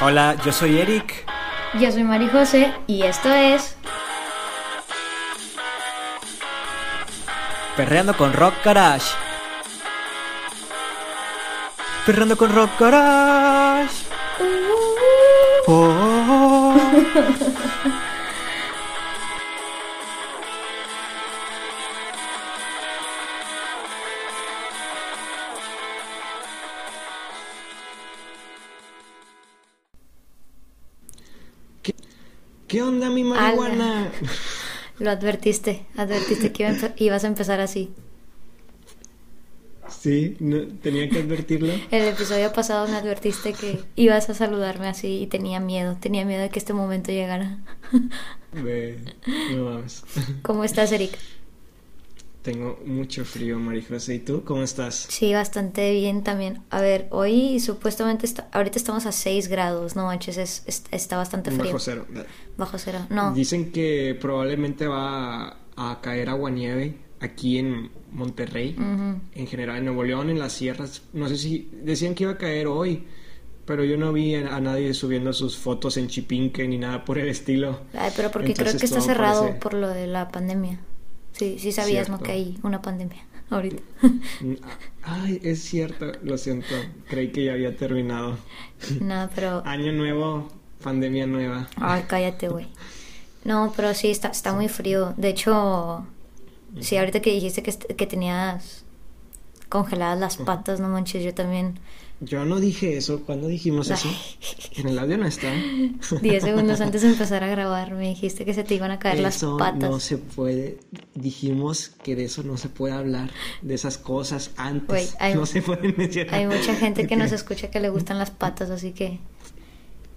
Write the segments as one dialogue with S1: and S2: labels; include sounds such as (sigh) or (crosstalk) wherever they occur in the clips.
S1: Hola, yo soy Eric.
S2: Yo soy Mari José y esto es
S1: Perreando con Rock Garage. Perreando con Rock Garage. Oh, oh. (laughs) qué onda mi marihuana?
S2: Lo advertiste, advertiste que iba ibas a empezar así.
S1: Sí, no, tenía que advertirlo.
S2: El episodio pasado me advertiste que ibas a saludarme así y tenía miedo, tenía miedo de que este momento llegara.
S1: No mames.
S2: ¿Cómo estás, Eric?
S1: Tengo mucho frío, Marijose. ¿Y tú cómo estás?
S2: Sí, bastante bien también. A ver, hoy supuestamente está, ahorita estamos a 6 grados, no manches, es, es- está bastante frío.
S1: Bajo cero.
S2: Bajo cero. No,
S1: Dicen que probablemente va a caer aguanieve aquí en Monterrey, en general en Nuevo León, en las sierras. No sé si decían que iba a caer hoy, pero yo no vi a, nadie subiendo sus fotos en Chipinque ni nada por el estilo.
S2: Ay, pero porque creo que está cerrado
S1: parece-
S2: por lo de la pandemia. Sí, sí.
S1: Cierto.
S2: Que hay una pandemia (laughs) ahorita.
S1: Mm, Ay, es cierto, lo siento. Creí que ya había terminado. (laughs)
S2: no, pero... (laughs)
S1: Año nuevo, pandemia nueva.
S2: Ay, cállate, güey. No, pero sí, está, está muy frío. De hecho, sí, ahorita que dijiste que, que tenías congeladas las patas, no manches, yo también.
S1: Yo no dije eso. ¿Cuándo dijimos eso? En el audio no está.
S2: 10 segundos antes de empezar a grabar me dijiste que se te iban a caer
S1: Eso
S2: las patas.
S1: no se puede. Dijimos que de eso no se puede hablar. De esas cosas antes.
S2: Hay-
S1: no se pueden mencionar.
S2: Hay mucha gente que nos escucha que le gustan las patas, así que...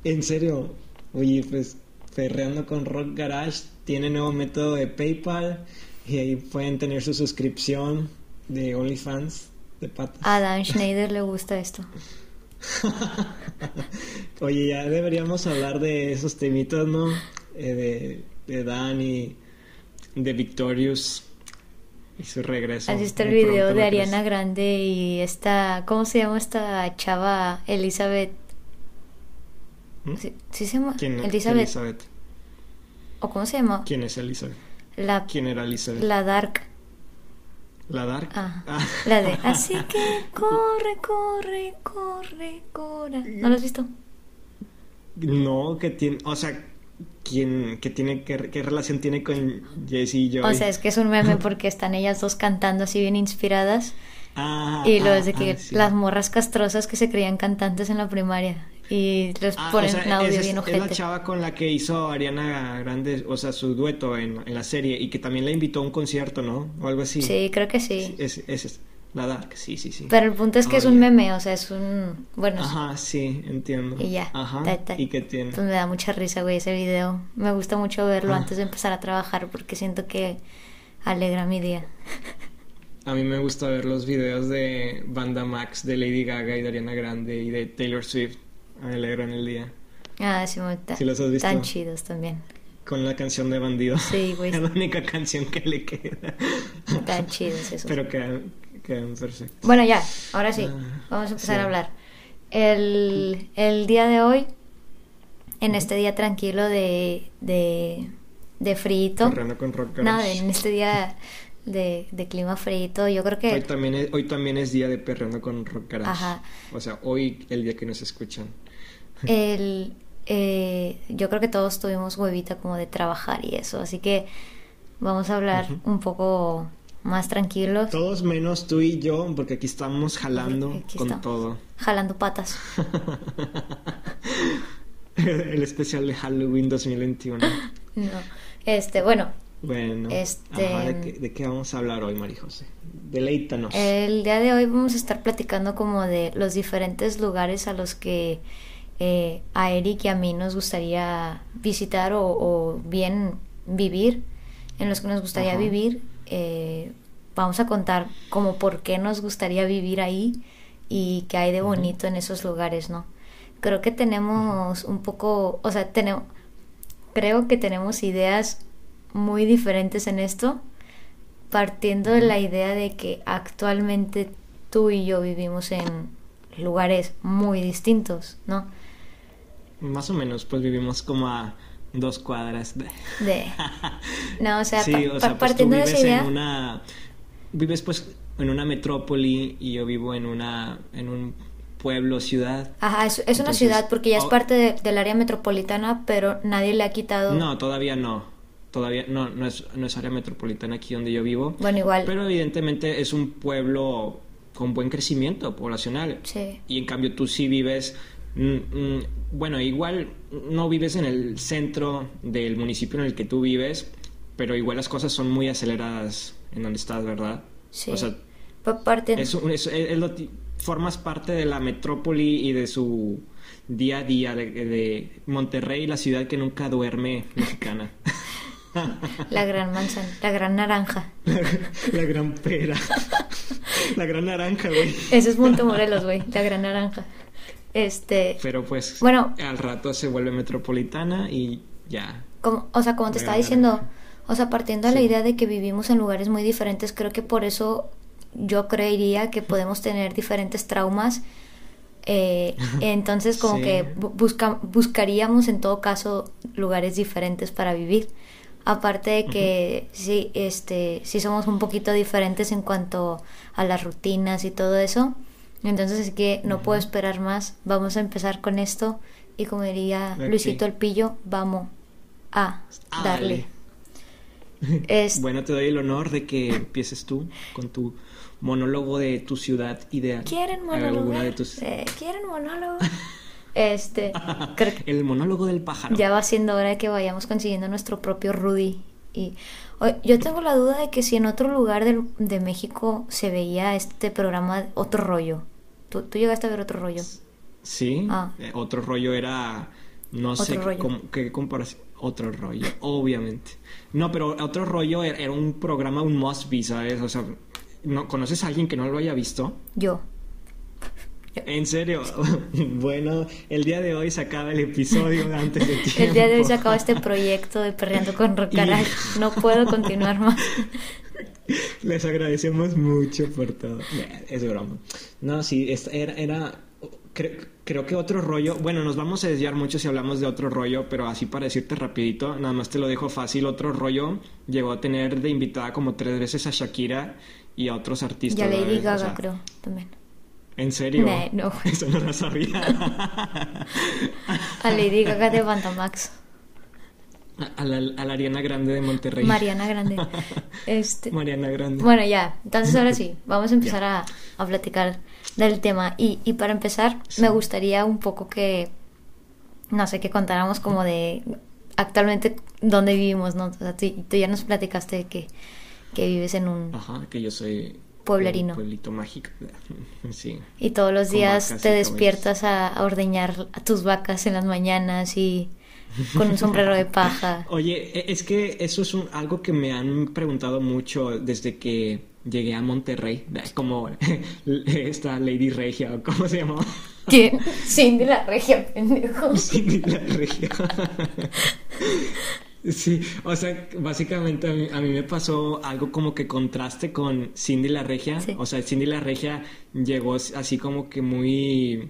S1: En serio. Oye, pues Ferreando con Rock Garage tiene nuevo método de PayPal. Y ahí pueden tener su suscripción de OnlyFans de patas.
S2: A Dan Schneider le gusta esto. (laughs)
S1: Oye, ya deberíamos hablar de esos temitos, ¿no? Eh, de, de Dan y de Victorious y su regreso.
S2: ¿Has visto el
S1: Muy
S2: video de
S1: ¿no
S2: Ariana? Grande y esta... ¿Cómo se llama esta chava? Elizabeth...
S1: ¿Mm?
S2: ¿Sí, sí se llama?
S1: ¿Quién
S2: Elizabeth.
S1: Elizabeth?
S2: ¿O cómo se llama?
S1: ¿Quién es Elizabeth?
S2: La,
S1: ¿Quién era Elizabeth?
S2: la Dark.
S1: ¿La Dark?
S2: Ah,
S1: Ah.
S2: La de así que corre, corre, corre, corre. ¿No lo has visto?
S1: No, que tiene, o sea, ¿quién, que tiene, qué, qué relación tiene con Jessie y Joy?
S2: O sea, es que es un meme porque están ellas dos cantando así bien inspiradas.
S1: Ah,
S2: Y lo
S1: ah,
S2: de que
S1: ah, sí.
S2: las morras castrosas que se creían cantantes en la primaria. Y les
S1: Ah,
S2: ponen
S1: o sea,
S2: un audio
S1: esa es,
S2: bien
S1: es la
S2: ojete.
S1: chava con la que hizo Ariana Grande, o sea, su dueto en, en la serie y que también la invitó a un concierto, ¿no? O algo así.
S2: Sí, creo que sí.
S1: Es, es, es la Dark, sí, sí, sí.
S2: Pero el punto es que es un meme, o sea, es un... Bueno,
S1: Ajá, sí, entiendo.
S2: y ya.
S1: Ajá.
S2: Ta, ta.
S1: ¿Y qué tiene?
S2: Pues me da mucha risa, güey, ese video. Me gusta mucho verlo
S1: Ah.
S2: antes de empezar a trabajar porque siento que alegra mi día.
S1: A mí me gusta ver los videos de Banda Max, de Lady Gaga y de Ariana Grande y de Taylor Swift. Me alegran el día.
S2: Ah, sí, ta-
S1: ¿Sí los has visto?
S2: Tan chidos también.
S1: Con la canción de Bandido.
S2: Sí, güey. (laughs)
S1: Es la única canción que le queda.
S2: Tan chidos esos.
S1: Pero quedan, quedan perfectos.
S2: Bueno, ya, ahora sí,
S1: Ah,
S2: vamos a empezar
S1: sí.
S2: a hablar. El, el día de hoy, en este día tranquilo de, de, de frito,
S1: con Rock
S2: nada,
S1: Garage.
S2: en este día de, de clima frito, yo creo
S1: Hoy
S2: que
S1: también, es, hoy también es día de perreando con Rock Garage.
S2: Ajá.
S1: O sea, hoy el día que nos escuchan.
S2: El, eh, yo creo que todos tuvimos huevita como de trabajar y eso, así que vamos a hablar un poco más tranquilos,
S1: Todos menos tú y yo, porque aquí estamos jalando
S2: Aquí
S1: con
S2: estamos.
S1: todo.
S2: jalando patas. (laughs)
S1: el especial de Halloween 2021. (laughs)
S2: No, este, bueno,
S1: Bueno,
S2: Este-
S1: ajá, ¿de, qué, de qué vamos a hablar hoy, María José? Deleítanos.
S2: El día de hoy vamos a estar platicando como de los diferentes lugares a los que eh, a Eric y a mí nos gustaría visitar o, o bien vivir, en los que nos gustaría
S1: Ajá.
S2: vivir. Eh, vamos a contar como por qué nos gustaría vivir ahí y qué hay de bonito en esos lugares, ¿no? Creo que tenemos un poco, o sea, tenemos, creo que tenemos ideas muy diferentes en esto partiendo de la idea de que actualmente tú y yo vivimos en lugares muy distintos, ¿no?
S1: Más o menos, pues vivimos como a dos cuadras de...
S2: De... (laughs) No, o sea,
S1: Sí, o sea, pues tú
S2: partiendo de
S1: vives en una... Vives pues en una metrópoli y yo vivo en una... en un pueblo, ciudad.
S2: Ajá, es, es una ciudad porque ya es
S1: oh.
S2: parte de- del área metropolitana, pero nadie le ha quitado...
S1: No, todavía no. Todavía no, no es, no es área metropolitana aquí donde yo vivo.
S2: Bueno, igual.
S1: Pero evidentemente es un pueblo con buen crecimiento poblacional.
S2: Sí.
S1: Y en cambio tú sí vives, bueno, igual no vives en el centro del municipio en el que tú vives, pero igual las cosas son muy aceleradas en donde estás, ¿verdad?
S2: Sí.
S1: O sea,
S2: parte-
S1: es, es- es lo formas parte de la metrópoli y de su día a día de, de Monterrey, la ciudad que nunca duerme mexicana. (laughs)
S2: La gran manzana, la gran naranja. (laughs)
S1: la gran pera. (laughs) la gran naranja, güey.
S2: Ese es Montemorelos, güey, la gran naranja. Este,
S1: Pero pues
S2: Bueno.
S1: al rato se vuelve metropolitana y ya.
S2: como, o sea, como te estaba diciendo, o sea, partiendo de la idea de que vivimos en lugares muy diferentes, creo que por eso yo creería que podemos tener diferentes traumas. eh, (laughs) entonces, como
S1: Sí.
S2: que bu- busca- buscaríamos en todo caso lugares diferentes para vivir. Aparte de que sí, este, sí somos un poquito diferentes en cuanto a las rutinas y todo eso. Entonces es que no puedo esperar más. Vamos a empezar con esto. Y como diría. Luisito el Pillo, vamos a darle. (laughs) Es-
S1: Bueno, te doy el honor de que empieces tú con tu monólogo de tu ciudad ideal.
S2: ¿Quieren
S1: Alguna
S2: monólogo?
S1: de tus...
S2: Eh, ¿Quieren monólogo? (laughs) Este, creo que
S1: El monólogo del pájaro.
S2: ya va siendo hora de que vayamos consiguiendo nuestro propio Rudy. Y yo tengo la duda de que si en otro lugar del- de México se veía este programa otro rollo. ¿Tú, tú llegaste a ver otro rollo?
S1: Sí,
S2: Ah.
S1: eh, otro rollo era, no
S2: Otro
S1: sé qué comparación, otro rollo, obviamente. No, pero otro rollo era, era un programa, un must be, ¿sabes? O sea, ¿no, ¿conoces a alguien que no lo haya visto?
S2: Yo.
S1: ¿En serio? (laughs) bueno, el día de hoy se acaba el episodio antes de tiempo. (laughs)
S2: El día de hoy se acaba este proyecto de Perreando con (laughs) Rock Garage. No puedo continuar más.
S1: Les agradecemos mucho por todo. Es broma. No, sí, era, era cre- creo que otro rollo, bueno, nos vamos a desviar mucho si hablamos de otro rollo, pero así para decirte rapidito, nada más te lo dejo fácil, otro rollo llegó a tener de invitada como tres veces a Shakira y a otros artistas.
S2: Y a Lady
S1: ¿sabes? O
S2: Gaga,
S1: sea,
S2: creo, también.
S1: ¿En serio?
S2: Nah, no. (laughs)
S1: Eso no lo sabía.
S2: A Lady Gaga de Bandamax.
S1: a, la, a la Ariana Grande de Monterrey.
S2: Mariana Grande. (laughs) Este,
S1: Mariana Grande.
S2: Bueno, ya. Entonces ahora sí, vamos a empezar a, a platicar del tema. Y, y para empezar,
S1: Sí.
S2: me gustaría un poco que, no sé, que contáramos como de actualmente dónde vivimos, ¿no? O sea, tú, tú ya nos platicaste que, que vives en un...
S1: Ajá, que yo soy
S2: Pueblerino.
S1: un pueblito mágico. (laughs) Sí.
S2: Y todos los días te despiertas a, a ordeñar a tus vacas en las mañanas y con un sombrero de paja. (laughs)
S1: Oye, e- es que eso es un- algo que me han preguntado mucho desde que llegué a Monterrey, (laughs) como esta Lady Regia, o ¿cómo se llamaba?
S2: ¿Quién? Cindy la regia, pendejo.
S1: Sí, la Regia. Sí, o sea, básicamente a mí, a mí me pasó algo como que contraste con Cindy la Regia.
S2: Sí.
S1: O sea, Cindy la Regia llegó así como que muy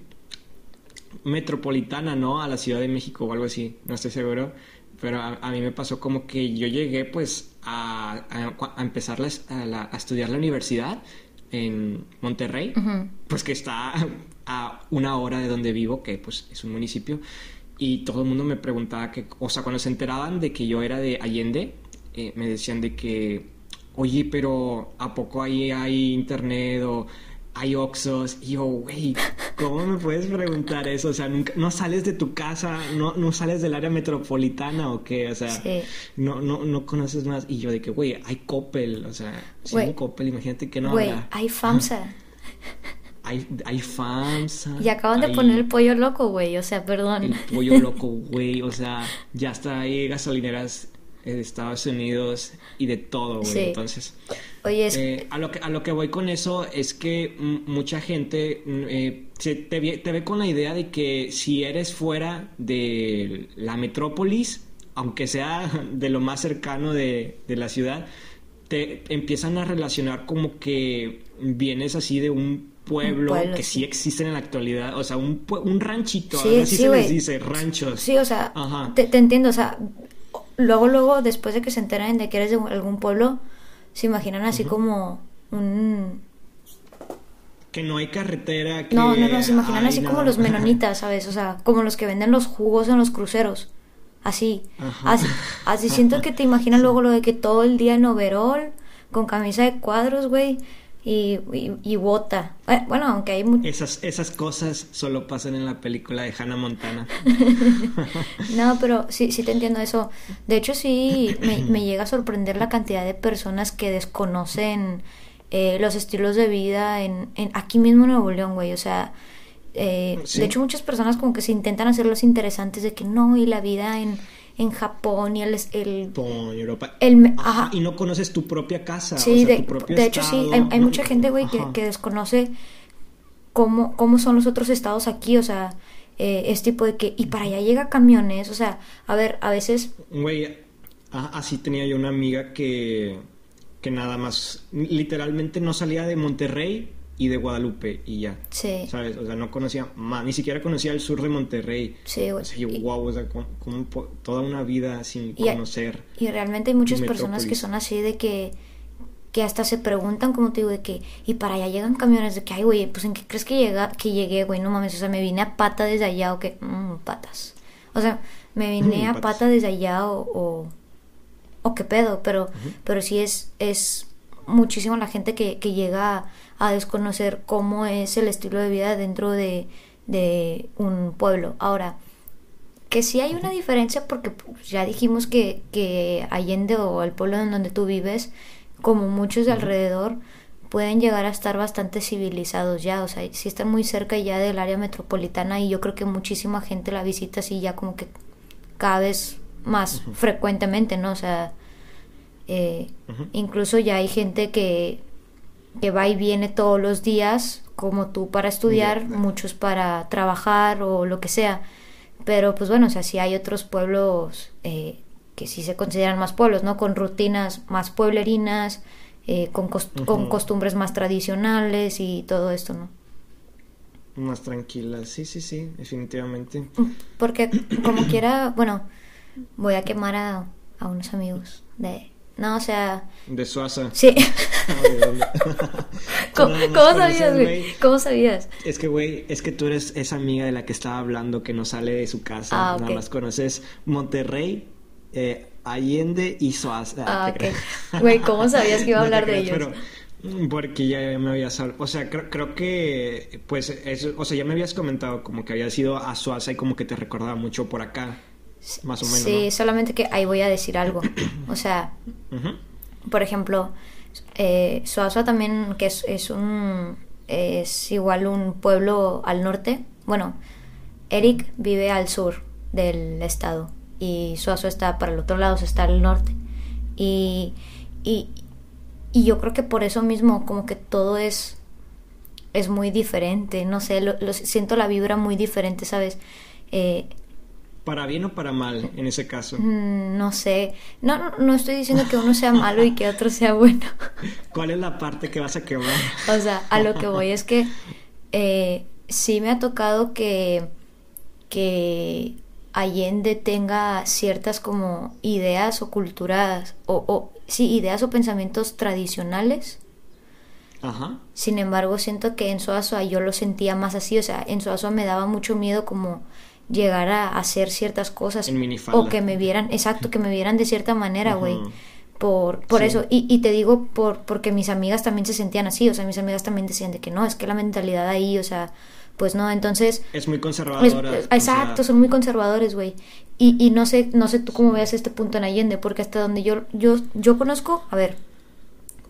S1: metropolitana, ¿no? A la Ciudad de México o algo así, no estoy seguro. Pero a, a mí me pasó como que yo llegué pues a, a- a empezar la- a, la- a estudiar la universidad en Monterrey, pues que está a una hora de donde vivo, que pues es un municipio. Y todo el mundo me preguntaba que, o sea, cuando se enteraban de que yo era de Allende, eh, me decían de que, oye, pero ¿a poco ahí hay internet o hay Oxos? Y yo, güey, ¿cómo me puedes preguntar eso? O sea, nunca- no sales de tu casa, no, no sales del área metropolitana o qué, o sea,
S2: Sí.
S1: no, no, no conoces más. Y yo de que, güey, hay Coppel, o sea, si
S2: Güey.
S1: hay Coppel, imagínate que no
S2: Güey, hay FAMSA.
S1: Hay, hay FAMSA.
S2: Y acaban de poner el pollo loco, güey. O sea, perdón.
S1: el pollo (laughs) loco, güey. O sea, ya está ahí gasolineras de Estados Unidos y de todo, güey.
S2: Sí.
S1: Entonces,
S2: Oye, es...
S1: eh, a, lo que, a lo que voy con eso es que mucha gente mm, eh, se- te, ve, te ve con la idea de que si eres fuera de la metrópolis, aunque sea (laughs) de lo más cercano de, de la ciudad, te empiezan a relacionar como que vienes así de un pueblo, que sí.
S2: sí.
S1: existen en la actualidad, o sea, un, un ranchito,
S2: Sí,
S1: se les dice, ranchos.
S2: Sí, o sea,
S1: Ajá.
S2: te, te entiendo, o sea, luego, luego, después de que se enteran de que eres de algún pueblo, se imaginan así como un...
S1: Que no hay carretera, que
S2: No, no, no, se imaginan así como los menonitas, (laughs) ¿sabes? O sea, como los que venden los jugos en los cruceros. Así.
S1: Ajá.
S2: Así, así siento que te imaginas (laughs) luego lo de que todo el día en overall, con camisa de cuadros, güey, y, y, y bota. Eh, Bueno, aunque hay mu-
S1: Esas, esas cosas solo pasan en la película de Hannah Montana. (laughs)
S2: No, pero sí, sí te entiendo eso. De hecho, sí me, me llega a sorprender la cantidad de personas que desconocen eh, los estilos de vida en, en aquí mismo en Nuevo León, güey. O sea, eh,
S1: Sí.
S2: de hecho muchas personas como que se intentan hacer los interesantes de que no, y la vida en, en Japón y el... el
S1: Europa.
S2: El
S1: Ajá,
S2: ajá.
S1: Y no conoces tu propia casa.
S2: Sí,
S1: o sea,
S2: de,
S1: tu propio
S2: de hecho sí, hay, hay mucha gente, güey, que, desconoce cómo, cómo son los otros estados aquí, o sea, eh, es tipo de que, y para allá llega camiones, o sea, a ver, a veces
S1: Güey, a- así tenía yo una amiga que, que nada más, literalmente no salía de Monterrey y de Guadalupe y ya.
S2: Sí.
S1: ¿Sabes? O sea, no conocía más, ni siquiera conocía el sur de Monterrey.
S2: Sí, güey.
S1: O sea, yo, wow, o sea, como, toda una vida sin
S2: Y
S1: conocer.
S2: Y realmente hay muchas personas que son así de que que hasta se preguntan, como te digo, de que, y para allá llegan camiones de que, ay, güey, pues en qué crees que llega, que llegué, güey, no mames, o sea, me vine a pata desde allá o que, mm, patas. O sea, me (clears throat) vine
S1: Mm,
S2: a
S1: patas.
S2: pata desde allá o, o, o qué pedo, pero, pero sí es, es muchísima la gente que, que llega a, desconocer cómo es el estilo de vida dentro de, de un pueblo. Ahora, que sí hay una diferencia porque ya dijimos que, que Allende o el pueblo en donde tú vives, como muchos de alrededor, pueden llegar a estar bastante civilizados ya, o sea, sí están muy cerca ya del área metropolitana y yo creo que muchísima gente la visita así ya como que cada vez más frecuentemente, ¿no? O sea, eh, incluso ya hay gente que, que va y viene todos los días, como tú para estudiar, muchos para trabajar o lo que sea. Pero pues bueno, o sea, sí hay otros pueblos eh, que sí se consideran más pueblos, ¿no? Con rutinas más pueblerinas, eh, con, cos- con costumbres más tradicionales y todo esto, ¿no?
S1: Más tranquila. Sí, sí, sí, definitivamente.
S2: Porque como quiera, bueno, voy a quemar a, a unos amigos de... No, o sea,
S1: De Suaza.
S2: sí. (laughs) (laughs) ¿Cómo, sabías, güey? ¿Cómo sabías?
S1: Es que, güey, es que tú eres esa amiga de la que estaba hablando que no sale de su casa.
S2: Ah, ok.
S1: Nada más conoces Monterrey, eh, Allende y Suaza.
S2: Ah, (laughs) ok. Güey, ¿cómo sabías que iba a
S1: No
S2: hablar de
S1: creas,
S2: ellos?
S1: Pero, porque ya me habías hablado. O sea, creo, creo que, pues, eso, o sea, ya me habías comentado como que habías ido a Suaza y como que te recordaba mucho por acá. Más o menos.
S2: Sí, solamente que ahí voy a decir algo. O sea, por ejemplo, eh, Suazua también, que es, es un es igual un pueblo al norte. Bueno, Eric vive al sur del estado y Suazua está para el otro lado, o sea, está al norte. Y, y, y yo creo que por eso mismo como que todo es es muy diferente, no sé, lo, lo- siento la vibra muy diferente, ¿sabes? Eh,
S1: Para bien o para mal, en ese caso.
S2: Mm, No sé, no, no, estoy diciendo que uno sea malo y que otro sea bueno. (laughs)
S1: ¿Cuál es la parte que vas a quemar?
S2: O sea, a lo que voy es que eh, sí me ha tocado que, que Allende tenga ciertas como ideas o culturas, o, o sí, ideas o pensamientos tradicionales.
S1: Ajá.
S2: Sin embargo, siento que en Soazua yo lo sentía más así, o sea, en Soazua me daba mucho miedo como llegar a hacer ciertas cosas o que me vieran, exacto, que me vieran de cierta manera, güey. Por, por
S1: Sí.
S2: eso, y, y te digo por, porque mis amigas también se sentían así, o sea, mis amigas también decían de que no, es que la mentalidad ahí, o sea, pues no, entonces
S1: Es muy conservadora.
S2: es-
S1: o sea,
S2: exacto, son muy conservadores, güey. Y, y no sé, no sé tú cómo veas este punto en Allende, porque hasta donde yo, yo, yo conozco, a ver,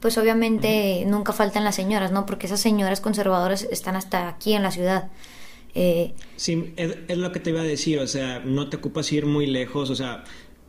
S2: pues obviamente nunca faltan las señoras, ¿no? Porque esas señoras conservadoras están hasta aquí en la ciudad. Eh,
S1: Sí, es, lo que te iba a decir, o sea, no te ocupas ir muy lejos, o sea,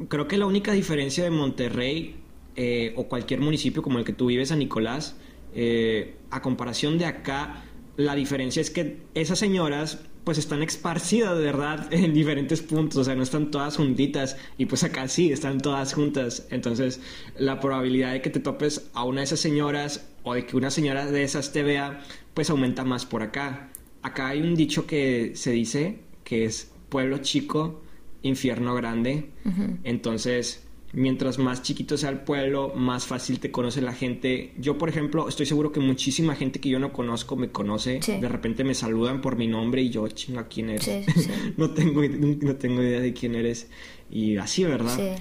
S1: creo que la única diferencia de Monterrey eh, o cualquier municipio como el que tú vives, San Nicolás, eh, a comparación de acá, la diferencia es que esas señoras pues están esparcidas de verdad (laughs) en diferentes puntos, o sea, no están todas juntitas y pues acá sí, están todas juntas. Entonces, la probabilidad de que te topes a una de esas señoras o de que una señora de esas te vea, pues aumenta más por acá. Acá hay un dicho que se dice que es pueblo chico, infierno grande. Entonces, mientras más chiquito sea el pueblo, más fácil te conoce la gente. Yo, por ejemplo, estoy seguro que muchísima gente que yo no conozco me conoce. De repente me saludan por mi nombre y yo, chinga, ¿quién eres? (laughs) no, tengo, no tengo idea de quién eres. Y así, ¿verdad?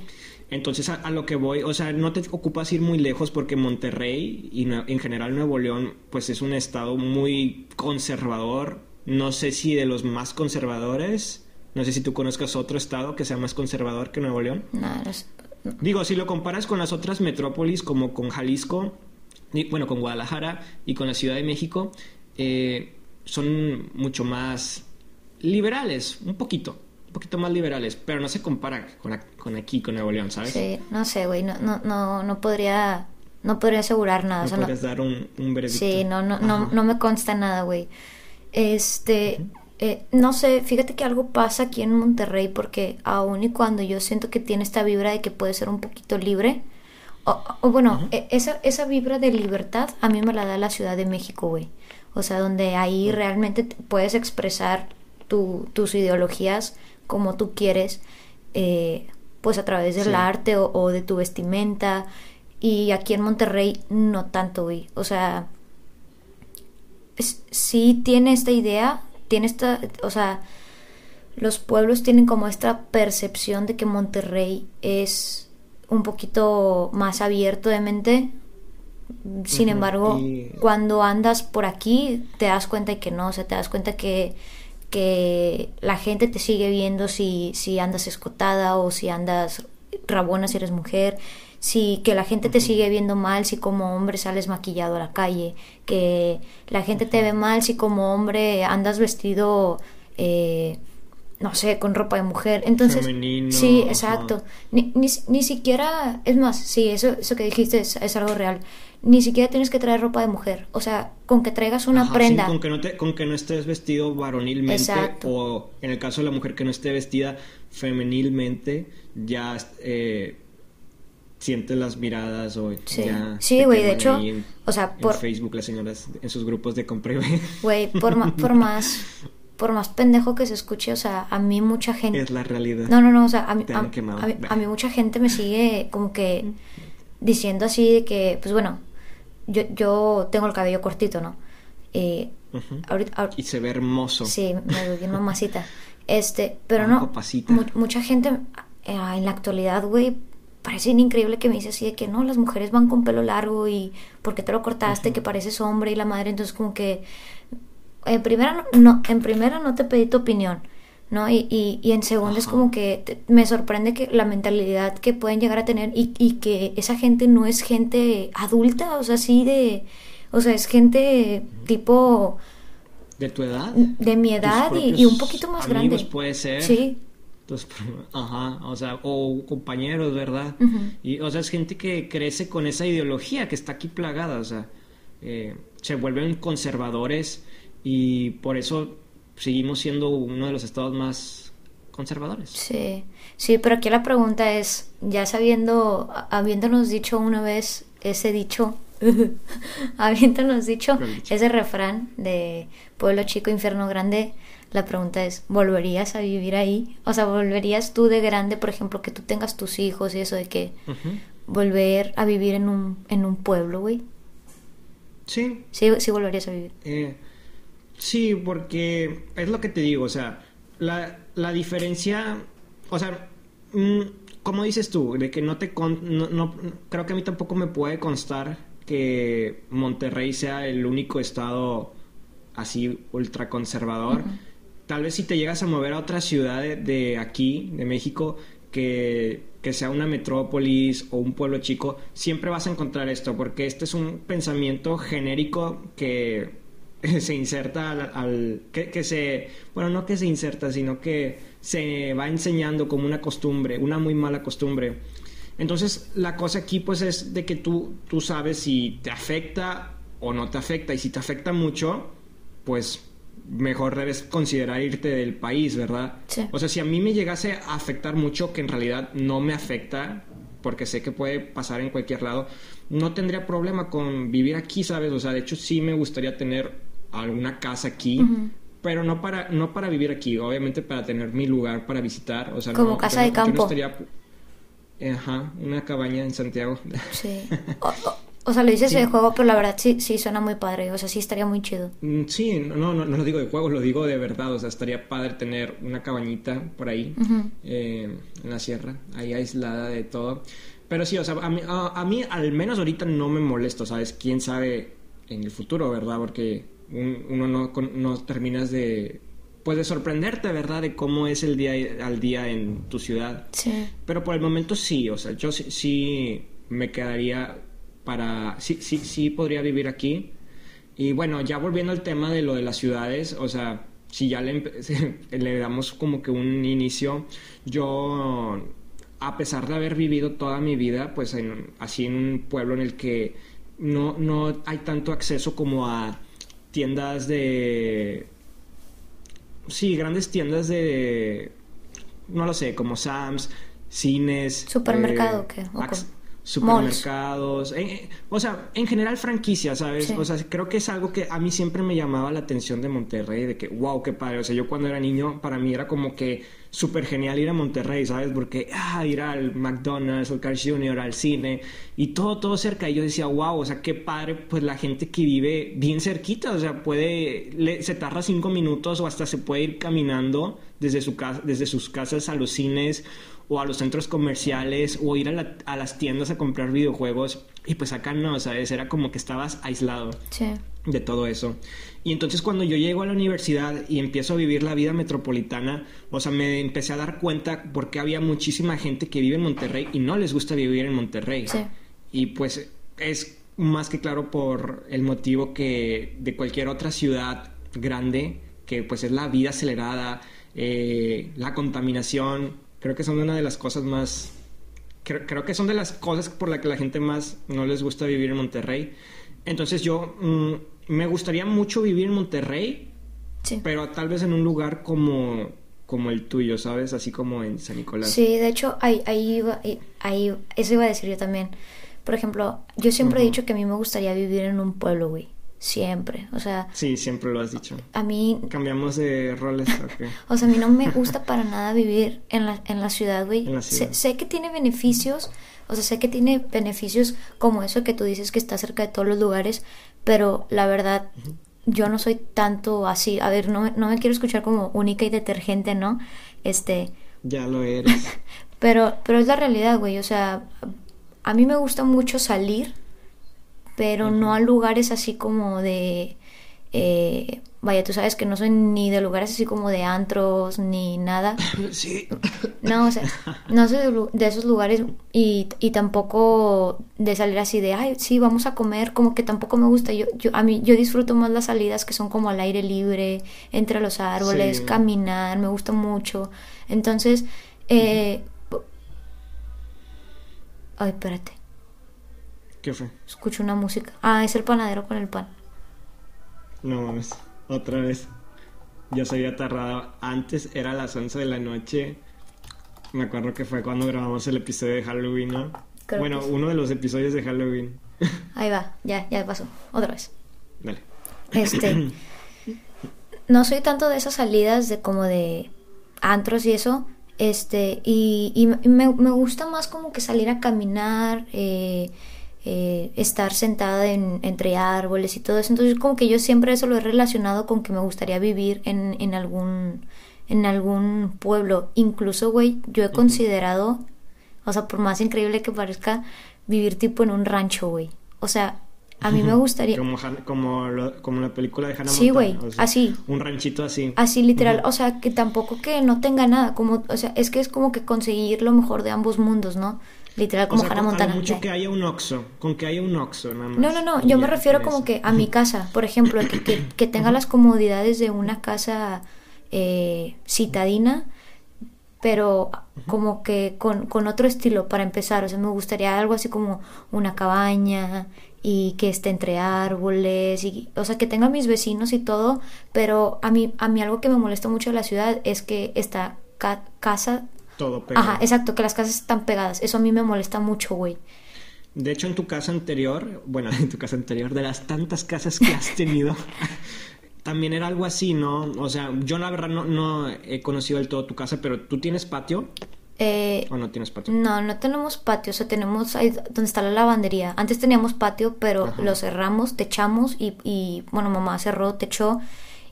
S1: Entonces, a, lo que voy, o sea, no te ocupas ir muy lejos porque Monterrey y en general Nuevo León, pues es un estado muy conservador. No sé si de los más conservadores. No sé si tú conozcas otro estado que sea más conservador que Nuevo León.
S2: No,
S1: Digo, si lo comparas con las otras metrópolis, como con Jalisco, y, bueno, con Guadalajara y con la Ciudad de México, eh, son mucho más liberales, un poquito, poquito más liberales, pero no se compara con, con aquí, con Nuevo León, ¿sabes?
S2: Sí, no sé, güey, no, no, no, no podría, no podría asegurar nada.
S1: No podrías dar un, un veredicto.
S2: Sí, no, no, no, no, me consta nada, güey. Este, eh, no sé, fíjate que algo pasa aquí en Monterrey porque aún y cuando yo siento que tiene esta vibra de que puede ser un poquito libre, o, bueno, e, esa, esa vibra de libertad a mí me la da la Ciudad de México, güey. O sea, donde ahí realmente puedes expresar tus ideologías como tú quieres, eh, pues a través del arte o, de tu vestimenta. Y aquí en Monterrey no tanto, güey. O sea, sí tiene esta idea tiene esta, o sea, los pueblos tienen como esta percepción de que Monterrey es un poquito más abierto de mente. Sin embargo, cuando andas por aquí, te das cuenta de que no, o sea, te das cuenta que, que la gente te sigue viendo si, si andas escotada o si andas rabona si eres mujer, si que la gente te sigue viendo mal si como hombre sales maquillado a la calle, que la gente te ve mal si como hombre andas vestido, eh, no sé, con ropa de mujer. Entonces, sí, exacto. Ni, ni, ni, siquiera, es más, sí, eso, eso que dijiste es, algo real. Ni siquiera tienes que traer ropa de mujer. O sea, con que traigas una prenda.
S1: con, que no te, con que no estés vestido varonilmente o en el caso de la mujer que no esté vestida femenilmente, ya eh, sientes las miradas o
S2: sí. Sí, güey, de hecho, o sea,
S1: por... Facebook las señoras en sus grupos de compre
S2: Güey, por, por (laughs) más por más pendejo que se escuche, o sea, a mí mucha gente...
S1: Es la realidad.
S2: No, no, no, o sea, a mí, a, mí, mucha gente me sigue como que diciendo así de que, pues bueno, yo, yo tengo el cabello cortito, ¿no? Eh,
S1: y se ve hermoso.
S2: Sí, me doy una masita. Este, pero no, mucha gente eh, en la actualidad, güey, parece increíble que me dice así de que no, las mujeres van con pelo largo y porque te lo cortaste, que pareces hombre y la madre, entonces como que en primera no, en primera no te pedí tu opinión, ¿no? Y, y, en segunda es como que me sorprende que la mentalidad que pueden llegar a tener y, y, que esa gente no es gente adulta, o sea, así de, o sea, es gente tipo...
S1: ¿De tu edad?
S2: De mi edad y, un poquito más grande.
S1: puede ser.
S2: Sí.
S1: Entonces, ajá, o sea, o compañeros, ¿verdad? Y, o sea, es gente que crece con esa ideología que está aquí plagada, o sea, eh, se vuelven conservadores y por eso seguimos siendo uno de los estados más conservadores.
S2: Sí, sí, pero aquí la pregunta es, ya sabiendo, habiéndonos dicho una vez ese dicho, (laughs) habiéndonos dicho ese refrán de pueblo chico, infierno grande, la pregunta es, ¿volverías a vivir ahí? O sea, ¿volverías tú de grande, por ejemplo, que tú tengas tus hijos y eso de que volver a vivir en un, en un pueblo, güey?
S1: Sí.
S2: sí. Sí, volverías a vivir.
S1: Eh, sí, porque es lo que te digo, o sea, la, la diferencia, o sea, mm, como dices tú, de que no te... no, creo que a mí tampoco me puede constar que Monterrey sea el único estado así ultraconservador. Tal vez si te llegas a mover a otra ciudad de, aquí, de México, que, que, sea una metrópolis o un pueblo chico, siempre vas a encontrar esto, porque este es un pensamiento genérico que (laughs) se inserta al, que, que, se, bueno, no que se inserta, sino que se va enseñando como una costumbre, una muy mala costumbre. Entonces, la cosa aquí pues es de que tú, tú sabes si te afecta o no te afecta, y si te afecta mucho, pues mejor debes considerar irte del país, ¿verdad?
S2: Sí.
S1: O sea, si a mí me llegase a afectar mucho, que en realidad no me afecta, porque sé que puede pasar en cualquier lado, no tendría problema con vivir aquí, ¿sabes? O sea, de hecho sí me gustaría tener alguna casa aquí, pero no para, no para vivir aquí, obviamente para tener mi lugar para visitar. O sea,
S2: Como
S1: no-
S2: casa de
S1: no- yo no
S2: campo.
S1: estaría- Ajá, una cabaña en Santiago. (laughs)
S2: Sí. O, o- o sea, lo dices
S1: Sí.
S2: de juego, pero la verdad sí, sí suena muy padre. O sea, sí estaría muy chido.
S1: Mm, Sí, no, no, no lo digo de juegos, lo digo de verdad. O sea, estaría padre tener una cabañita por ahí, eh, en la sierra, ahí aislada de todo. Pero sí, o sea, a mí, a, a mí al menos ahorita no me molesto, ¿sabes? Quién sabe en el futuro, ¿verdad? Porque un- uno no, no terminas de, pues de sorprenderte, ¿verdad? De cómo es el día al día en tu ciudad.
S2: Sí.
S1: Pero por el momento sí, o sea, yo sí, sí me quedaría para... Sí, sí, sí podría vivir aquí. Y bueno, ya volviendo al tema de lo de las ciudades, o sea, si ya le (laughs) damos como que un inicio, yo, a pesar de haber vivido toda mi vida, pues en- así en un pueblo en el que no, no hay tanto acceso como a tiendas de... Sí, grandes tiendas de... No lo sé, como Sam's, cines...
S2: ¿Supermercado
S1: eh,
S2: qué?
S1: Supermercados, eh, o sea, en general franquicias, ¿sabes?
S2: Sí.
S1: O sea, creo que es algo que a mí siempre me llamaba la atención de Monterrey, de que, wow, qué padre, o sea, yo cuando era niño, para mí era como que súper genial ir a Monterrey, ¿sabes? Porque, ah, ir al McDonald's, al Carl Jr., al cine, y todo, todo cerca, y yo decía, wow, o sea, qué padre, pues la gente que vive bien cerquita, o sea, puede, le- se tarda cinco minutos o hasta se puede ir caminando desde, su casa, desde sus casas a los cines o a los centros comerciales o ir a, la- a las tiendas a comprar videojuegos y pues acá no, ¿sabes? Era como que estabas aislado
S2: Sí.
S1: de todo eso. Y entonces cuando yo llego a la universidad y empiezo a vivir la vida metropolitana, o sea, me empecé a dar cuenta porque había muchísima gente que vive en Monterrey y no les gusta vivir en Monterrey.
S2: Sí.
S1: Y pues es más que claro por el motivo que de cualquier otra ciudad grande, que pues es la vida acelerada, eh, la contaminación, creo que son una de las cosas más creo, creo que son de las cosas por las que la gente más no les gusta vivir en Monterrey. Entonces yo mm, me gustaría mucho vivir en Monterrey,
S2: Sí.
S1: pero tal vez en un lugar como, como el tuyo, ¿sabes? Así como en San Nicolás.
S2: Sí, de hecho, ahí, ahí, iba, ahí, ahí- eso iba a decir yo también. Por ejemplo, yo siempre he dicho que a mí me gustaría vivir en un pueblo, güey. Siempre. O sea,
S1: Sí, siempre lo has dicho.
S2: a mí,
S1: Cambiamos de roles, (laughs)
S2: o sea, a mí no me gusta para nada vivir en la, en la ciudad, güey.
S1: En la
S2: Sé,
S1: ciudad.
S2: sé que tiene beneficios, o sea, sé que tiene beneficios como eso que tú dices que está cerca de todos los lugares, pero la verdad, yo no soy tanto así. A ver, no, me- no me quiero escuchar como única y detergente, ¿no? Este,
S1: Ya lo eres. (laughs)
S2: Pero, pero es la realidad, güey. O sea, a mí me gusta mucho salir, pero no a lugares así como de... eh, vaya, tú sabes que no soy ni de lugares así como de antros ni nada. (laughs)
S1: Sí.
S2: No, o sea, no soy de, esos lugares y, y tampoco de salir así de, ay, sí, vamos a comer, como que tampoco me gusta. Yo, yo, a mí, yo disfruto más las salidas que son como al aire libre, entre los árboles,
S1: Sí.
S2: caminar, me gusta mucho. Entonces, eh... Ay, espérate,
S1: ¿Qué fue?
S2: escucho una música. Ah, es el panadero con el pan.
S1: No mames. Otra vez. Ya se había tardado. Antes era las 11 de la noche. Me acuerdo que fue cuando grabamos el episodio de Halloween, ¿no?
S2: Creo
S1: bueno,
S2: que sí.
S1: uno de los episodios de Halloween. (laughs)
S2: Ahí va, ya, ya pasó, otra vez.
S1: Dale.
S2: Este. (coughs) no soy tanto de esas salidas de como de antros y eso. Este. Y, y me, me gusta más como que salir a caminar. eh, eh, estar sentada en, entre árboles y todo eso. Entonces, como que yo siempre eso lo he relacionado con que me gustaría vivir en, en algún. En algún pueblo. Incluso, güey, yo he considerado. O sea, por más increíble que parezca, vivir tipo en un rancho, güey. O sea, a mí me gustaría.
S1: Como, como, lo- como la película de Hannah
S2: Sí, güey,
S1: o sea,
S2: así.
S1: Un ranchito así.
S2: Así literal, o sea, que tampoco que no tenga nada, como, o sea, es que es como que conseguir lo mejor de ambos mundos, ¿no? Literal, como
S1: o sea,
S2: Hannah Montana.
S1: mucho que haya un Oxxo. Con que haya un Oxxo, nada más.
S2: No, no, no, yo me refiero como
S1: eso.
S2: que a mi casa, por ejemplo, que, que, que tenga las comodidades de una casa eh, citadina, pero como que con, con otro estilo para empezar. O sea, me gustaría algo así como una cabaña y que esté entre árboles y o sea que tenga mis vecinos y todo pero a mí a mí algo que me molesta mucho de la ciudad es que esta casa
S1: todo pegado.
S2: ajá exacto que las casas están pegadas. Eso a mí me molesta mucho güey.
S1: De hecho en tu casa anterior bueno (laughs) en tu casa anterior de las tantas casas que has tenido (laughs) también era algo así no o sea yo la verdad no, no he conocido del todo tu casa pero tú tienes patio
S2: eh,
S1: ¿O no tienes patio?
S2: No, no tenemos patio, o sea, tenemos ahí donde está la lavandería. Antes teníamos patio, pero lo cerramos, techamos y, y, bueno, mamá cerró, techó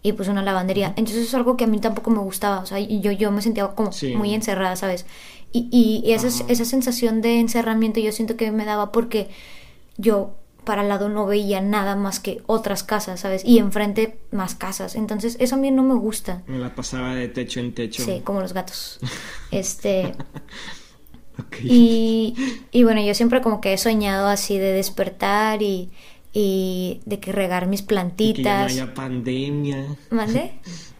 S2: y puso una lavandería. Entonces es algo que a mí tampoco me gustaba, o sea, yo, yo me sentía como muy encerrada, ¿sabes? Y, y, esa, esa sensación de encerramiento yo siento que me daba porque yo para el lado no veía nada más que otras casas, ¿sabes? Y enfrente más casas. Entonces, eso a mí no me gusta.
S1: Me la pasaba de techo en techo.
S2: Sí, como los gatos. (laughs) Este. y, y bueno, yo siempre como que he soñado así de despertar y, y de que regar mis plantitas. Y que
S1: ya no haya pandemia.
S2: ¿Mande? (laughs)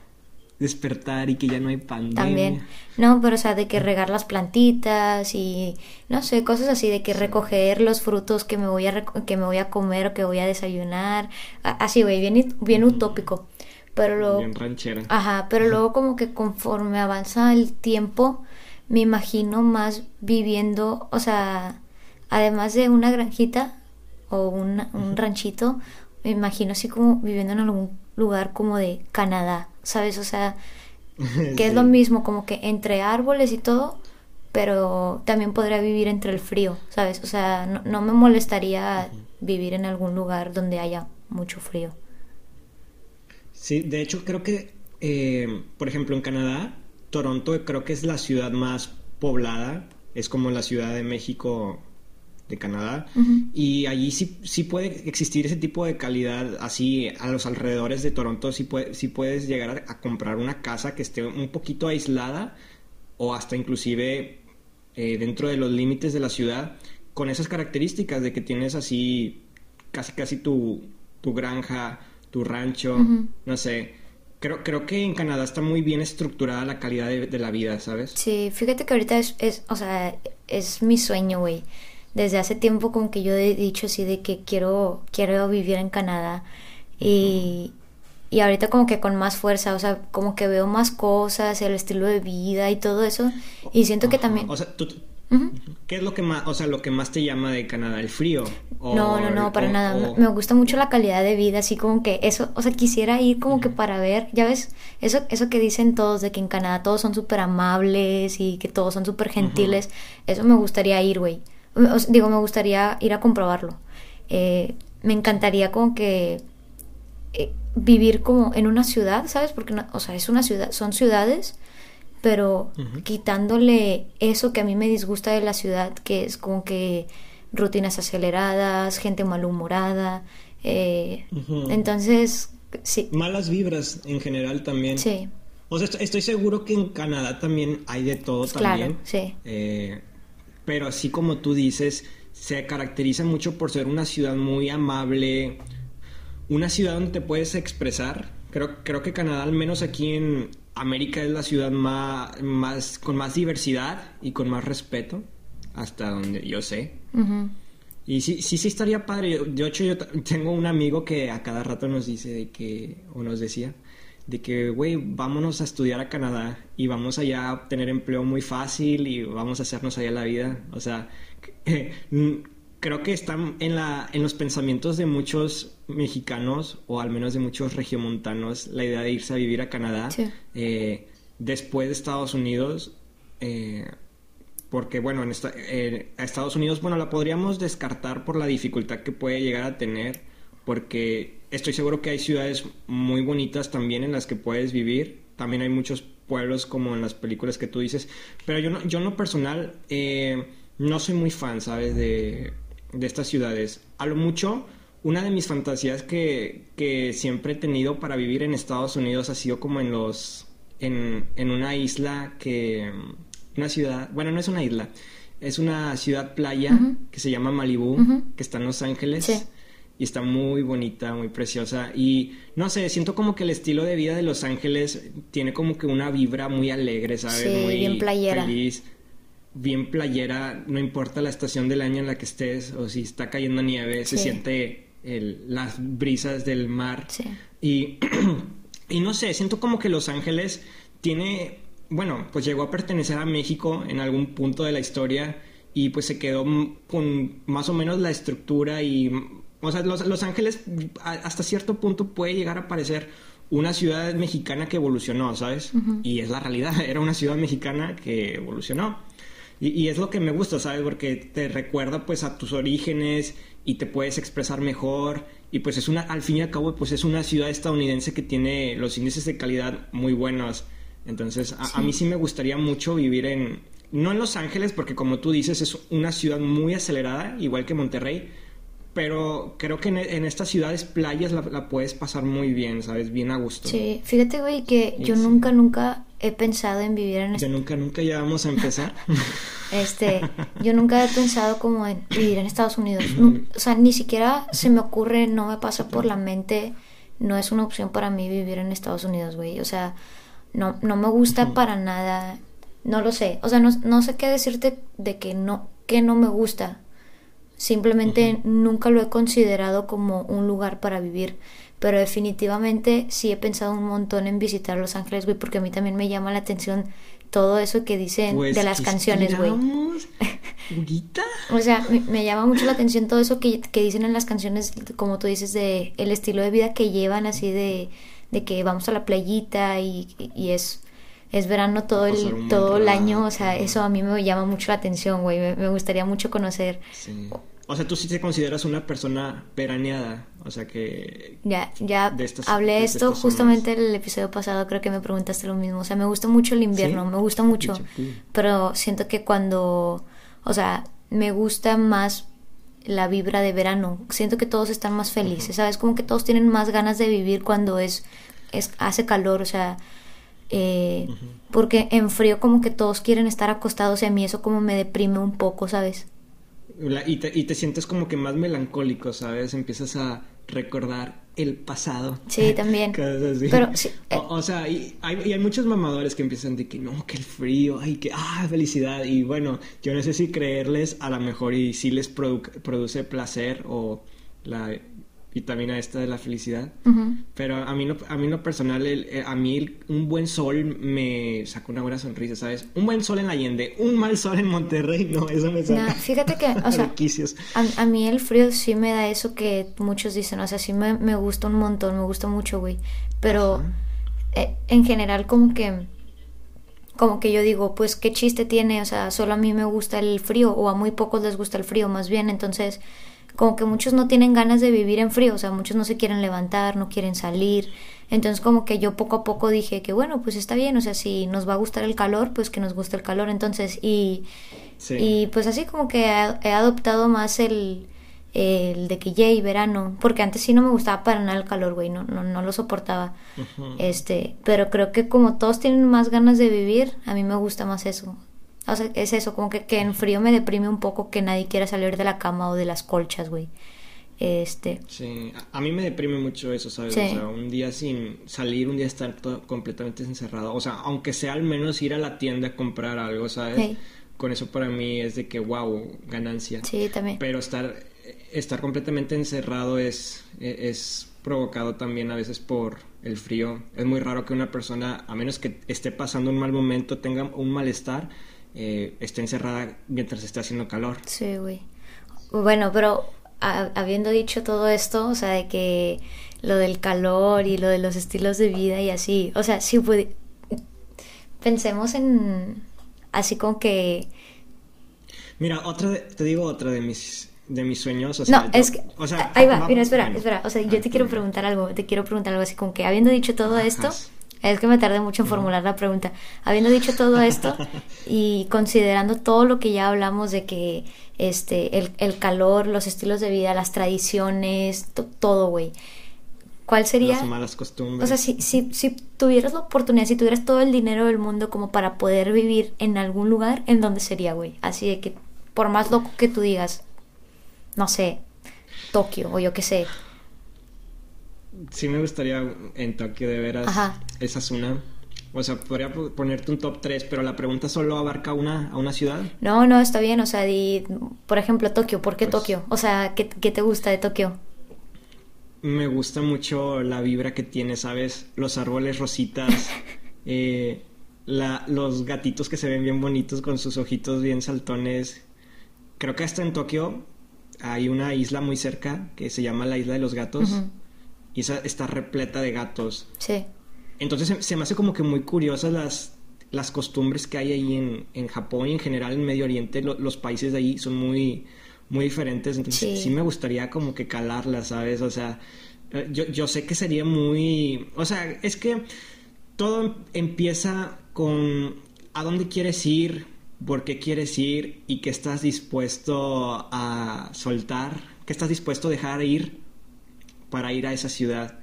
S1: despertar y que ya no hay pandemia.
S2: También. No, pero o sea, de que regar las plantitas y no sé, cosas así de que recoger los frutos que me voy a que me voy a comer o que voy a desayunar, así güey, bien bien utópico. Pero luego
S1: bien ranchera.
S2: Ajá, pero luego como que conforme avanza el tiempo me imagino más viviendo, o sea, además de una granjita o un ranchito, me imagino así como viviendo en algún lugar como de Canadá, ¿sabes? O sea, (laughs) que es lo mismo, como que entre árboles y todo, pero también podría vivir entre el frío, ¿sabes? O sea, no, me molestaría vivir en algún lugar donde haya mucho frío.
S1: Sí, de hecho creo que, eh, por ejemplo, en Canadá, Toronto creo que es la ciudad más poblada, es como la Ciudad de México de Canadá. Y allí sí, sí puede existir ese tipo de calidad, así a los alrededores de Toronto, sí, puede, sí puedes llegar a, comprar una casa que esté un poquito aislada o hasta inclusive eh, dentro de los límites de la ciudad con esas características de que tienes así casi casi tu, tu granja, tu rancho, no sé. Creo, creo que en Canadá está muy bien estructurada la calidad de, de la vida, ¿sabes?
S2: Sí, fíjate que ahorita es, es o sea, es mi sueño, güey desde hace tiempo como que yo he dicho así de que quiero, quiero vivir en Canadá y, y ahorita como que con más fuerza, o sea, como que veo más cosas, el estilo de vida y todo eso y siento que también...
S1: O sea, ¿Qué es lo que más, o sea, lo que más te llama de Canadá? ¿El frío?
S2: no, no, no, para nada. Me gusta mucho la calidad de vida, así como que eso, o sea, quisiera ir como que para ver, ya ves, eso, eso que dicen todos de que en Canadá todos son súper amables y que todos son súper gentiles, eso me gustaría ir, güey digo, me gustaría ir a comprobarlo. Eh, me encantaría como que eh, vivir como en una ciudad, ¿sabes? Porque, o sea, es una ciudad, son ciudades, pero quitándole eso que a mí me disgusta de la ciudad, que es como que rutinas aceleradas, gente malhumorada. Eh, entonces, sí.
S1: Malas vibras en general también.
S2: Sí.
S1: O sea, estoy seguro que en Canadá también hay de todo también.
S2: Claro, sí
S1: pero así como tú dices, se caracteriza mucho por ser una ciudad muy amable, una ciudad donde te puedes expresar. Creo, creo que Canadá, al menos aquí en América, es la ciudad más, más con más diversidad y con más respeto, hasta donde yo sé. Y sí, sí, sí estaría padre. De hecho, yo tengo un amigo que a cada rato nos dice de que, o nos decía, de que, güey, vámonos a estudiar a Canadá y vamos allá a obtener empleo muy fácil y vamos a hacernos allá la vida. O sea, (laughs) creo que están en, la, en los pensamientos de muchos mexicanos o al menos de muchos regiomontanos la idea de irse a vivir a Canadá eh, después de Estados Unidos. Eh, porque bueno, en eh, a Estados Unidos, bueno, la podríamos descartar por la dificultad que puede llegar a tener, porque estoy seguro que hay ciudades muy bonitas también en las que puedes vivir. También hay muchos pueblos como en las películas que tú dices. Pero yo no, yo no personal eh, no soy muy fan, ¿sabes? De, de, estas ciudades. A lo mucho, una de mis fantasías que, que, siempre he tenido para vivir en Estados Unidos ha sido como en los... En, en una isla que... Una ciudad... Bueno, no es una isla. Es una ciudad playa que se llama Malibu, que está en Los Ángeles. Y está muy bonita, muy preciosa y no sé, siento como que el estilo de vida de Los Ángeles tiene como que una vibra muy alegre, ¿sabes?
S2: Sí,
S1: muy
S2: bien playera.
S1: feliz, bien playera, no importa la estación del año en la que estés o si está cayendo nieve, se siente el- las brisas del mar
S2: Sí.
S1: y, (clears throat) y no sé, siento como que Los Ángeles tiene, bueno, pues llegó a pertenecer a México en algún punto de la historia y pues se quedó con más o menos la estructura y, o sea, Los, Los Ángeles hasta cierto punto puede llegar a parecer una ciudad mexicana que evolucionó, ¿sabes? Y es la realidad, (laughs) era una ciudad mexicana que evolucionó. Y, y es lo que me gusta, ¿sabes? Porque te recuerda pues a tus orígenes y te puedes expresar mejor. Y pues es una, al fin y al cabo, pues es una ciudad estadounidense que tiene los índices de calidad muy buenos. Entonces, a, a mí sí me gustaría mucho vivir en, no en Los Ángeles, porque como tú dices, es una ciudad muy acelerada, igual que Monterrey. Pero creo que en, en estas ciudades playas la, la puedes pasar muy bien, ¿sabes? Bien a gusto.
S2: Sí, fíjate, güey, que yo
S1: Sí.
S2: nunca, nunca he pensado en vivir en
S1: De
S2: este...
S1: nunca, nunca ya vamos a empezar. (laughs)
S2: Este, (laughs) yo nunca he pensado como en vivir en Estados Unidos. (clears throat) O sea, ni siquiera se me ocurre, no me pasa por la mente, no es una opción para mí vivir en Estados Unidos, güey. O sea, no, no me gusta para nada, no lo sé. O sea, no, no sé qué decirte de que no, que no me gusta. Simplemente nunca lo he considerado como un lugar para vivir. Pero definitivamente sí he pensado un montón en visitar Los Ángeles, güey, porque a mí también me llama la atención todo eso que dicen
S1: Pues
S2: de las canciones, güey. (laughs) O sea, me, me llama mucho la atención todo eso que, que dicen en las canciones, como tú dices, de el estilo de vida que llevan, así de, de que vamos a la playita y, y es, es verano todo el, todo el año. O sea, eso a mí me llama mucho la atención, güey. Me, me gustaría mucho conocer.
S1: Sí. O sea, tú sí te consideras una persona veraneada. O sea que.
S2: Ya, ya
S1: De estas-
S2: hablé
S1: de
S2: esto justamente el episodio pasado, creo que me preguntaste lo mismo. O sea, me gusta mucho el invierno,
S1: ¿Sí?
S2: me gusta mucho. Pero siento que cuando, o sea, me gusta más la vibra de verano. Siento que todos están más felices, ¿sabes? Como que todos tienen más ganas de vivir cuando es, es hace calor, o sea, eh, porque en frío como que todos quieren estar acostados y a mí eso como me deprime un poco, ¿sabes?
S1: Y, te, y te sientes como que más melancólico, ¿sabes? Empiezas a recordar el pasado.
S2: Sí, (laughs) también. Pero sí, eh.
S1: o, o sea, y hay, y hay muchos mamadores que empiezan de que no, que el frío, ay, que, ah, felicidad. Y bueno, yo no sé si creerles a lo mejor y si les produ- produce placer o la vitamina esta de la felicidad. Pero a mí no, a mí no personal, el- eh, a mí el- un buen sol me saca una buena sonrisa, ¿sabes? Un buen sol en Allende, un mal sol en Monterrey, no, eso me saca.
S2: Nah, fíjate que, o sea. A, a mí el frío sí me da eso que muchos dicen, o sea, sí me, me gusta un montón, me gusta mucho, güey. Pero eh, en general como que, como que yo digo, pues qué chiste tiene, o sea, solo a mí me gusta el frío o a muy pocos les gusta el frío, más bien, entonces como que muchos no tienen ganas de vivir en frío, o sea, muchos no se quieren levantar, no quieren salir. Entonces como que yo poco a poco dije que bueno, pues está bien, o sea, si nos va a gustar el calor, pues que nos guste el calor, entonces y
S1: Sí.
S2: y pues así como que he, adoptado más el, el de que yay, verano, porque antes sí no me gustaba para nada el calor, güey, no, no, no lo soportaba. Este, pero creo que como todos tienen más ganas de vivir, a mí me gusta más eso. O sea, es eso, como que, que en frío me deprime un poco que nadie quiera salir de la cama o de las colchas, güey. Este,
S1: Sí, a, a mí me deprime mucho eso, ¿sabes?
S2: Sí.
S1: O sea, un día sin salir, un día estar todo completamente encerrado. O sea, aunque sea al menos ir a la tienda a comprar algo, ¿sabes?
S2: Hey.
S1: Con eso para mí es de que, wow, ganancia.
S2: sí, también.
S1: Pero estar, estar completamente encerrado es, es provocado también a veces por el frío. Es muy raro que una persona, a menos que esté pasando un mal momento, tenga un malestar, eh, esté encerrada mientras esté haciendo calor.
S2: Sí, güey. Bueno, pero a- habiendo dicho todo esto, o sea, de que lo del calor y lo de los estilos de vida y así, o sea, si pudi- pensemos en así como que
S1: Mira, otra de- te digo otra de mis de mis sueños, o sea,
S2: no,
S1: yo-
S2: es que
S1: o sea,
S2: ahí va,
S1: vamos-
S2: mira, espera,
S1: bueno.
S2: espera, o sea, yo
S1: Ah,
S2: te quiero preguntar algo, te quiero preguntar algo así como que habiendo dicho todo
S1: Ajá.
S2: esto, es que me tardé mucho en formular la pregunta. Habiendo dicho todo esto (laughs) y considerando todo lo que ya hablamos de que este el, el calor, los estilos de vida, las tradiciones, to- todo, güey. ¿Cuál sería?
S1: las malas costumbres.
S2: O sea, si, si, si tuvieras la oportunidad, si tuvieras todo el dinero del mundo como para poder vivir en algún lugar, ¿en dónde sería, güey? Así de que, por más loco que tú digas, no sé, Tokio o yo qué sé.
S1: Sí me gustaría en Tokio de veras.
S2: Ajá.
S1: Esa es una. O sea, podría po- ponerte un top 3, pero la pregunta solo abarca una, a una ciudad.
S2: No, no, está bien, o sea, di, por ejemplo, Tokio, ¿por qué
S1: Pues-
S2: Tokio? O sea, ¿qué, qué te gusta de Tokio?
S1: Me gusta mucho la vibra que tiene, ¿sabes? Los árboles rositas, (laughs) eh, la- los gatitos que se ven bien bonitos con sus ojitos bien saltones. Creo que hasta en Tokio hay una isla muy cerca que se llama la Isla de los Gatos. Y esa está repleta de gatos.
S2: Sí,
S1: Entonces se, se me hace como que muy curiosas las, las costumbres que hay ahí en, en Japón y en general en Medio Oriente. Lo- los países de ahí son muy, muy diferentes. Entonces
S2: Sí.
S1: sí. me gustaría como que calarlas, ¿sabes? O sea, eh, yo, yo sé que sería muy... O sea, es que todo empieza con a dónde quieres ir, por qué quieres ir y qué estás dispuesto a soltar, qué estás dispuesto a dejar ir para ir a esa ciudad.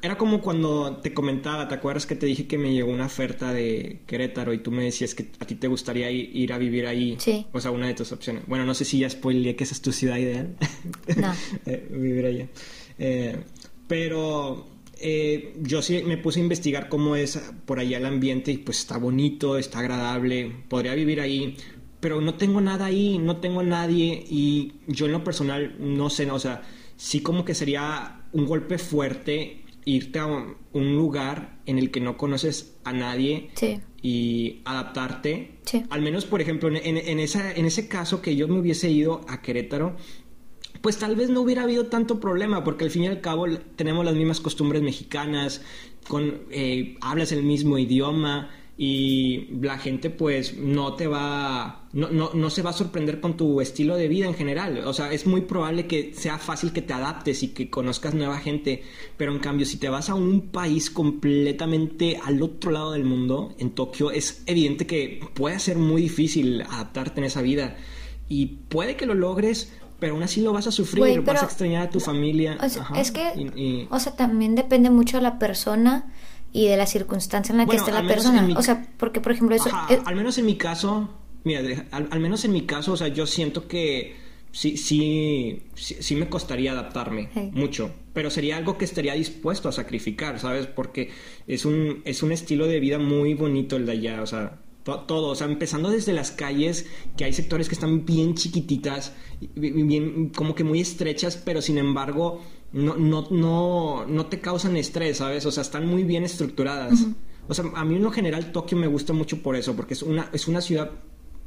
S1: Era como cuando te comentaba, ¿te acuerdas que te dije que me llegó una oferta de Querétaro y tú me decías que a ti te gustaría ir, ir a vivir ahí?
S2: Sí.
S1: O sea, una de tus opciones. Bueno, no sé si ya spoileé que esa es tu ciudad ideal.
S2: No. (laughs)
S1: Eh, vivir allá. Eh, pero eh, yo sí me puse a investigar cómo es por allá el ambiente y pues está bonito, está agradable, podría vivir ahí, pero no tengo nada ahí, no tengo nadie y yo en lo personal no sé, o sea, sí como que sería un golpe fuerte irte a un un lugar en el que no conoces a nadie
S2: Sí.
S1: y adaptarte.
S2: Sí.
S1: Al menos, por ejemplo, en, en- en esa, en ese caso que yo me hubiese ido a Querétaro, pues tal vez no hubiera habido tanto problema, porque al fin y al cabo tenemos las mismas costumbres mexicanas, con, eh, hablas el mismo idioma y la gente pues no te va, no, no, no se va a sorprender con tu estilo de vida en general. O sea, es muy probable que sea fácil que te adaptes y que conozcas nueva gente, pero en cambio si te vas a un país completamente al otro lado del mundo, en Tokio, es evidente que puede ser muy difícil adaptarte en esa vida. Y puede que lo logres, pero aún así lo vas a sufrir, vas a extrañar a tu familia.
S2: O sea,
S1: Ajá,
S2: es que,
S1: y- y-
S2: o sea, también depende mucho de la persona y de la circunstancia en la que esté la persona.
S1: mi-
S2: O sea, porque, por ejemplo, eso...
S1: Ajá, al menos en mi caso, mira, al, al menos en mi caso, o sea, yo siento que sí, sí, sí, sí me costaría adaptarme mucho, pero sería algo que estaría dispuesto a sacrificar, ¿sabes? Porque es un, es un estilo de vida muy bonito el de allá, o sea, to- todo, o sea, empezando desde las calles, que hay sectores que están bien chiquititas, bien, como que muy estrechas, pero sin embargo no, no, no, no te causan estrés, ¿sabes? O sea, están muy bien estructuradas. O sea, a mí en lo general Tokio me gusta mucho por eso, porque es una, es una ciudad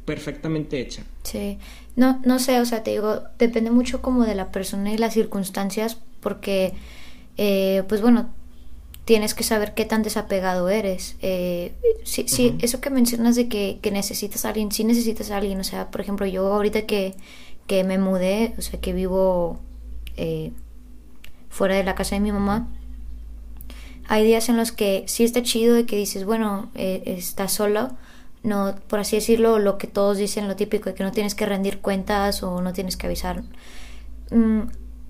S1: perfectamente hecha.
S2: Sí, no, no sé, o sea, te digo, depende mucho como de la persona y las circunstancias, porque, eh, pues bueno, tienes que saber qué tan desapegado eres. Eh, sí, sí, eso que mencionas de que, que necesitas a alguien, sí necesitas a alguien, o sea, por ejemplo, yo ahorita que, que me mudé, o sea, que vivo eh, fuera de la casa de mi mamá, hay días en los que sí está chido de que dices, bueno, eh, estás solo, no, por así decirlo, lo que todos dicen, lo típico, de que no tienes que rendir cuentas o no tienes que avisar. Mm,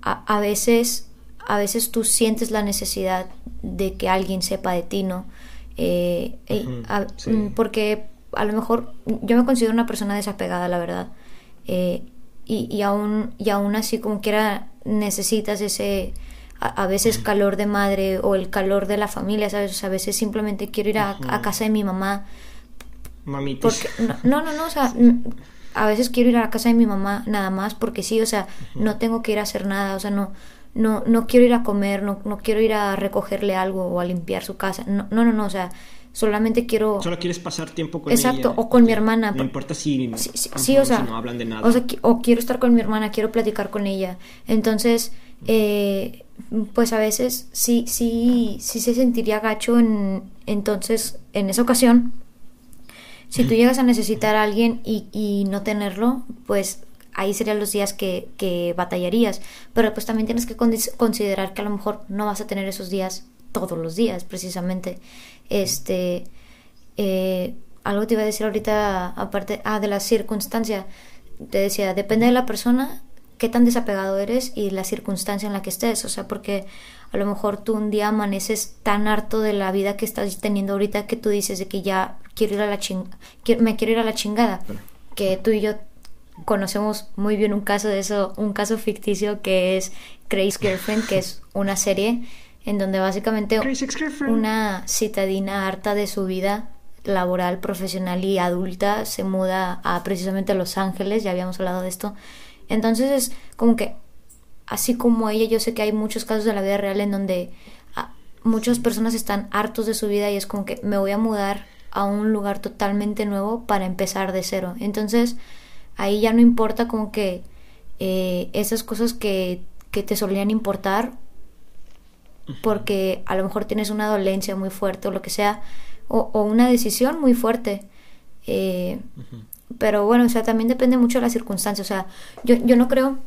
S2: a, a veces, a veces tú sientes la necesidad de que alguien sepa de ti, ¿no? Eh, eh,
S1: Ujú,
S2: a-
S1: sí.
S2: mm, porque a lo mejor yo me considero una persona desapegada, la verdad. Eh, y, y aún, y aún así, como quiera, necesitas ese, a, a veces calor de madre o el calor de la familia, ¿sabes? O sea, a veces simplemente quiero ir a, casa de mi mamá.
S1: Mamitis.
S2: Porque, no, no, no, o sea, a veces quiero ir a la casa de mi mamá nada más porque sí, o sea, no tengo que ir a hacer nada, o sea, no, no, no quiero ir a comer, no, no quiero ir a recogerle algo o a limpiar su casa, no, no, no, no, o sea, solamente quiero...
S1: Solo quieres pasar tiempo con
S2: Exacto,
S1: ella.
S2: o con mi hermana.
S1: No importa si,
S2: Sí, sí, sí, o sea,
S1: si no hablan de nada.
S2: O, sea, o quiero estar con mi hermana, quiero platicar con ella. Entonces, eh, pues a veces sí, sí, sí se sentiría gacho en, entonces, en esa ocasión. Si tú llegas a necesitar a alguien y, y no tenerlo, pues ahí serían los días que, que batallarías. Pero pues también tienes que con- considerar que a lo mejor no vas a tener esos días todos los días, precisamente. Este, eh, algo te iba a decir ahorita, aparte, ah, de la circunstancia. Te decía, depende de la persona, qué tan desapegado eres y la circunstancia en la que estés. O sea, porque a lo mejor tú un día amaneces tan harto de la vida que estás teniendo ahorita que tú dices de que ya quiero ir a la ching me quiero ir a la chingada. Que tú y yo conocemos muy bien un caso de eso, un caso ficticio que es Crazy Girlfriend, que es una serie en donde básicamente una citadina harta de su vida laboral, profesional y adulta se muda a precisamente Los Ángeles, ya habíamos hablado de esto. Entonces es como que, así como ella, yo sé que hay muchos casos de la vida real en donde ah, muchas personas están hartos de su vida y es como que me voy a mudar a un lugar totalmente nuevo para empezar de cero. Entonces ahí ya no importa como que eh, esas cosas que, que te solían importar porque a lo mejor tienes una dolencia muy fuerte o lo que sea, o, o una decisión muy fuerte. Eh, Pero bueno, o sea, también depende mucho de las circunstancias. O sea, yo, yo no creo,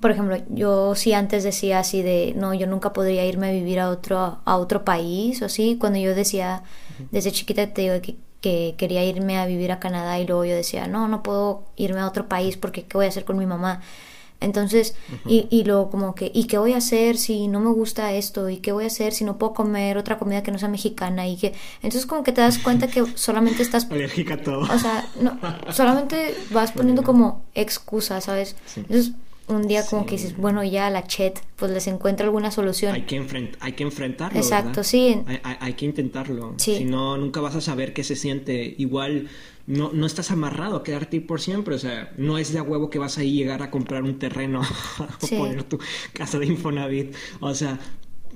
S2: por ejemplo, yo sí antes decía así de, no, yo nunca podría irme a vivir a otro, a otro país o así. Cuando yo decía, desde chiquita te digo que, que quería irme a vivir a Canadá y luego yo decía, no, no puedo irme a otro país porque ¿qué voy a hacer con mi mamá? Entonces, y, y luego como que, ¿y qué voy a hacer si no me gusta esto? ¿Y qué voy a hacer si no puedo comer otra comida que no sea mexicana? Y que, entonces como que te das cuenta que solamente estás, (laughs)
S1: Alérgica a todo.
S2: o sea, no, solamente vas poniendo como excusas, ¿sabes?
S1: Sí.
S2: Entonces, un día como
S1: Sí.
S2: que dices, bueno, ya la chet, pues les encuentra alguna solución.
S1: hay, que enfrent- hay que enfrentarlo.
S2: Exacto,
S1: ¿verdad?
S2: sí.
S1: Hay, hay- hay que intentarlo.
S2: Sí.
S1: Si no, nunca vas a saber qué se siente. Igual no, no estás amarrado a quedarte ahí por siempre. O sea, no es de a huevo que vas a llegar a comprar un terreno (laughs) o
S2: Sí.
S1: poner tu casa de Infonavit. O sea,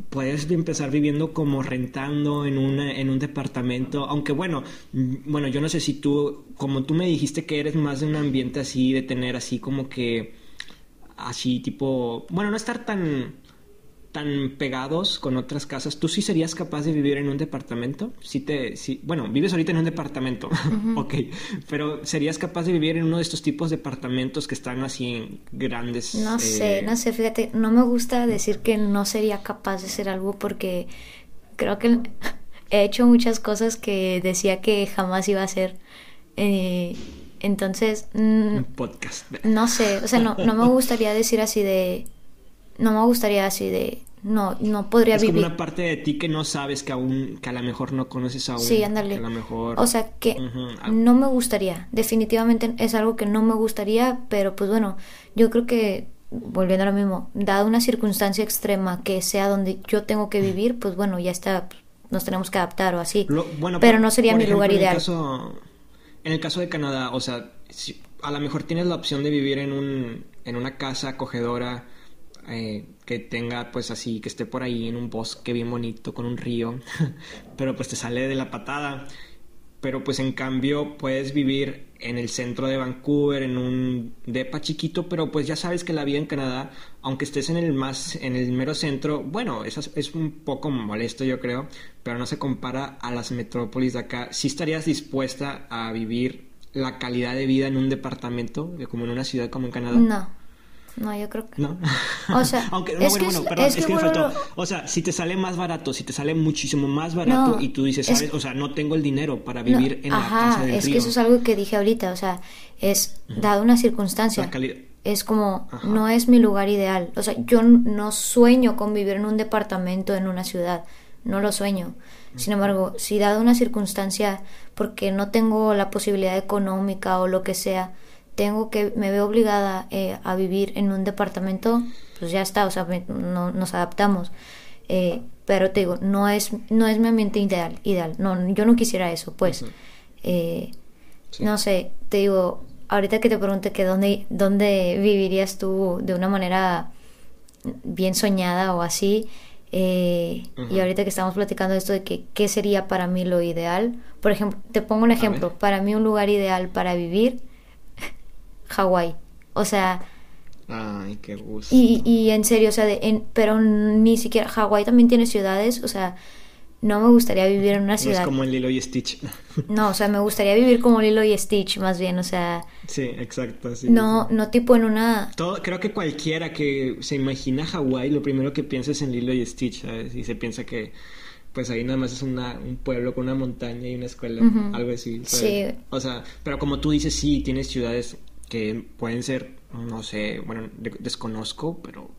S1: puedes empezar viviendo como rentando en, una, en un departamento. Aunque bueno, bueno, yo no sé si tú, como tú me dijiste que eres más de un ambiente así, de tener así como que así tipo, bueno, no estar tan tan pegados con otras casas, ¿tú sí serías capaz de vivir en un departamento? Sí te, sí, bueno, vives ahorita en un departamento, (laughs) ok, pero ¿serías capaz de vivir en uno de estos tipos de departamentos que están así en grandes?
S2: No
S1: eh,
S2: sé, no sé, fíjate, no me gusta decir que no sería capaz de hacer algo porque creo que (laughs) he hecho muchas cosas que decía que jamás iba a hacer. Eh, entonces, mm,
S1: Un podcast.
S2: no sé, o sea, no, no me gustaría decir así de... No me gustaría así de... No, no podría
S1: Es como
S2: vivir.
S1: una parte de ti que no sabes, que aún, que a lo mejor no conoces aún.
S2: Sí, ándale.
S1: A lo mejor...
S2: O sea que no me gustaría. Definitivamente es algo que no me gustaría, pero pues bueno, yo creo que, volviendo a lo mismo, dado una circunstancia extrema que sea donde yo tengo que vivir, pues bueno, ya está, nos tenemos que adaptar o así.
S1: Lo- bueno,
S2: pero
S1: por-
S2: no sería mi
S1: ejemplo,
S2: lugar
S1: en el
S2: ideal.
S1: caso- en el caso de Canadá, o sea, si- a lo mejor tienes la opción de vivir en un en una casa acogedora eh, que tenga pues así, que esté por ahí en un bosque bien bonito con un río, (laughs) pero pues te sale de la patada. Pero pues en cambio puedes vivir en el centro de Vancouver, en un depa chiquito, pero pues ya sabes que la vida en Canadá, aunque estés en el más, en el mero centro, bueno, eso es, un poco molesto yo creo, pero no se compara a las metrópolis de acá. ¿Sí estarías dispuesta a vivir la calidad de vida en un departamento, de- como en una ciudad como en Canadá?
S2: No, no, yo creo que
S1: ¿No?
S2: O sea, (laughs)
S1: Aunque, no,
S2: es
S1: bueno,
S2: que
S1: bueno,
S2: es-
S1: perdón,
S2: es
S1: es,
S2: que
S1: que me
S2: bueno,
S1: faltó. O sea, si te sale más barato, si te sale muchísimo más barato
S2: No,
S1: y tú dices,
S2: es-
S1: ¿sabes? O sea, no tengo el dinero para
S2: No,
S1: vivir en la
S2: ajá,
S1: casa del
S2: es
S1: río.
S2: que eso es algo que dije ahorita, o sea, es dado una circunstancia.
S1: La calidad.
S2: Es como,
S1: Ajá.
S2: no es mi lugar ideal. O sea, yo no sueño con vivir en un departamento en una ciudad. No lo sueño. Sin embargo, si dado una circunstancia, porque no tengo la posibilidad económica o lo que sea, tengo que, me veo obligada eh, a vivir en un departamento, pues ya está, o sea, me- no, nos adaptamos. Eh, pero te digo, no es, no es mi ambiente ideal, ideal. No, yo no quisiera eso, pues. Eh,
S1: Sí.
S2: no sé, te digo, ahorita que te pregunte que dónde, dónde vivirías tú de una manera bien soñada o así, eh, y ahorita que estamos platicando esto de que qué sería para mí lo ideal, por ejemplo, te pongo un ejemplo, para mí un lugar ideal para vivir, Hawái, o sea,
S1: Ay, qué gusto.
S2: y, y en serio, o sea, de- en- pero ni siquiera, Hawái también tiene ciudades, o sea, no me gustaría vivir en una
S1: No es
S2: ciudad.
S1: como en Lilo y Stitch. (laughs)
S2: No, o sea, me gustaría vivir como Lilo y Stitch, más bien, o sea,
S1: sí, exacto. sí,
S2: no,
S1: sí.
S2: no tipo en una...
S1: Todo, creo que cualquiera que se imagina Hawái, lo primero que piensa es en Lilo y Stitch, ¿sabes? Y se piensa que pues ahí nada más es una, un pueblo con una montaña y una escuela, algo así. ¿sabes?
S2: Sí.
S1: O sea, pero como tú dices, sí, tienes ciudades que pueden ser, no sé, bueno, de- desconozco, pero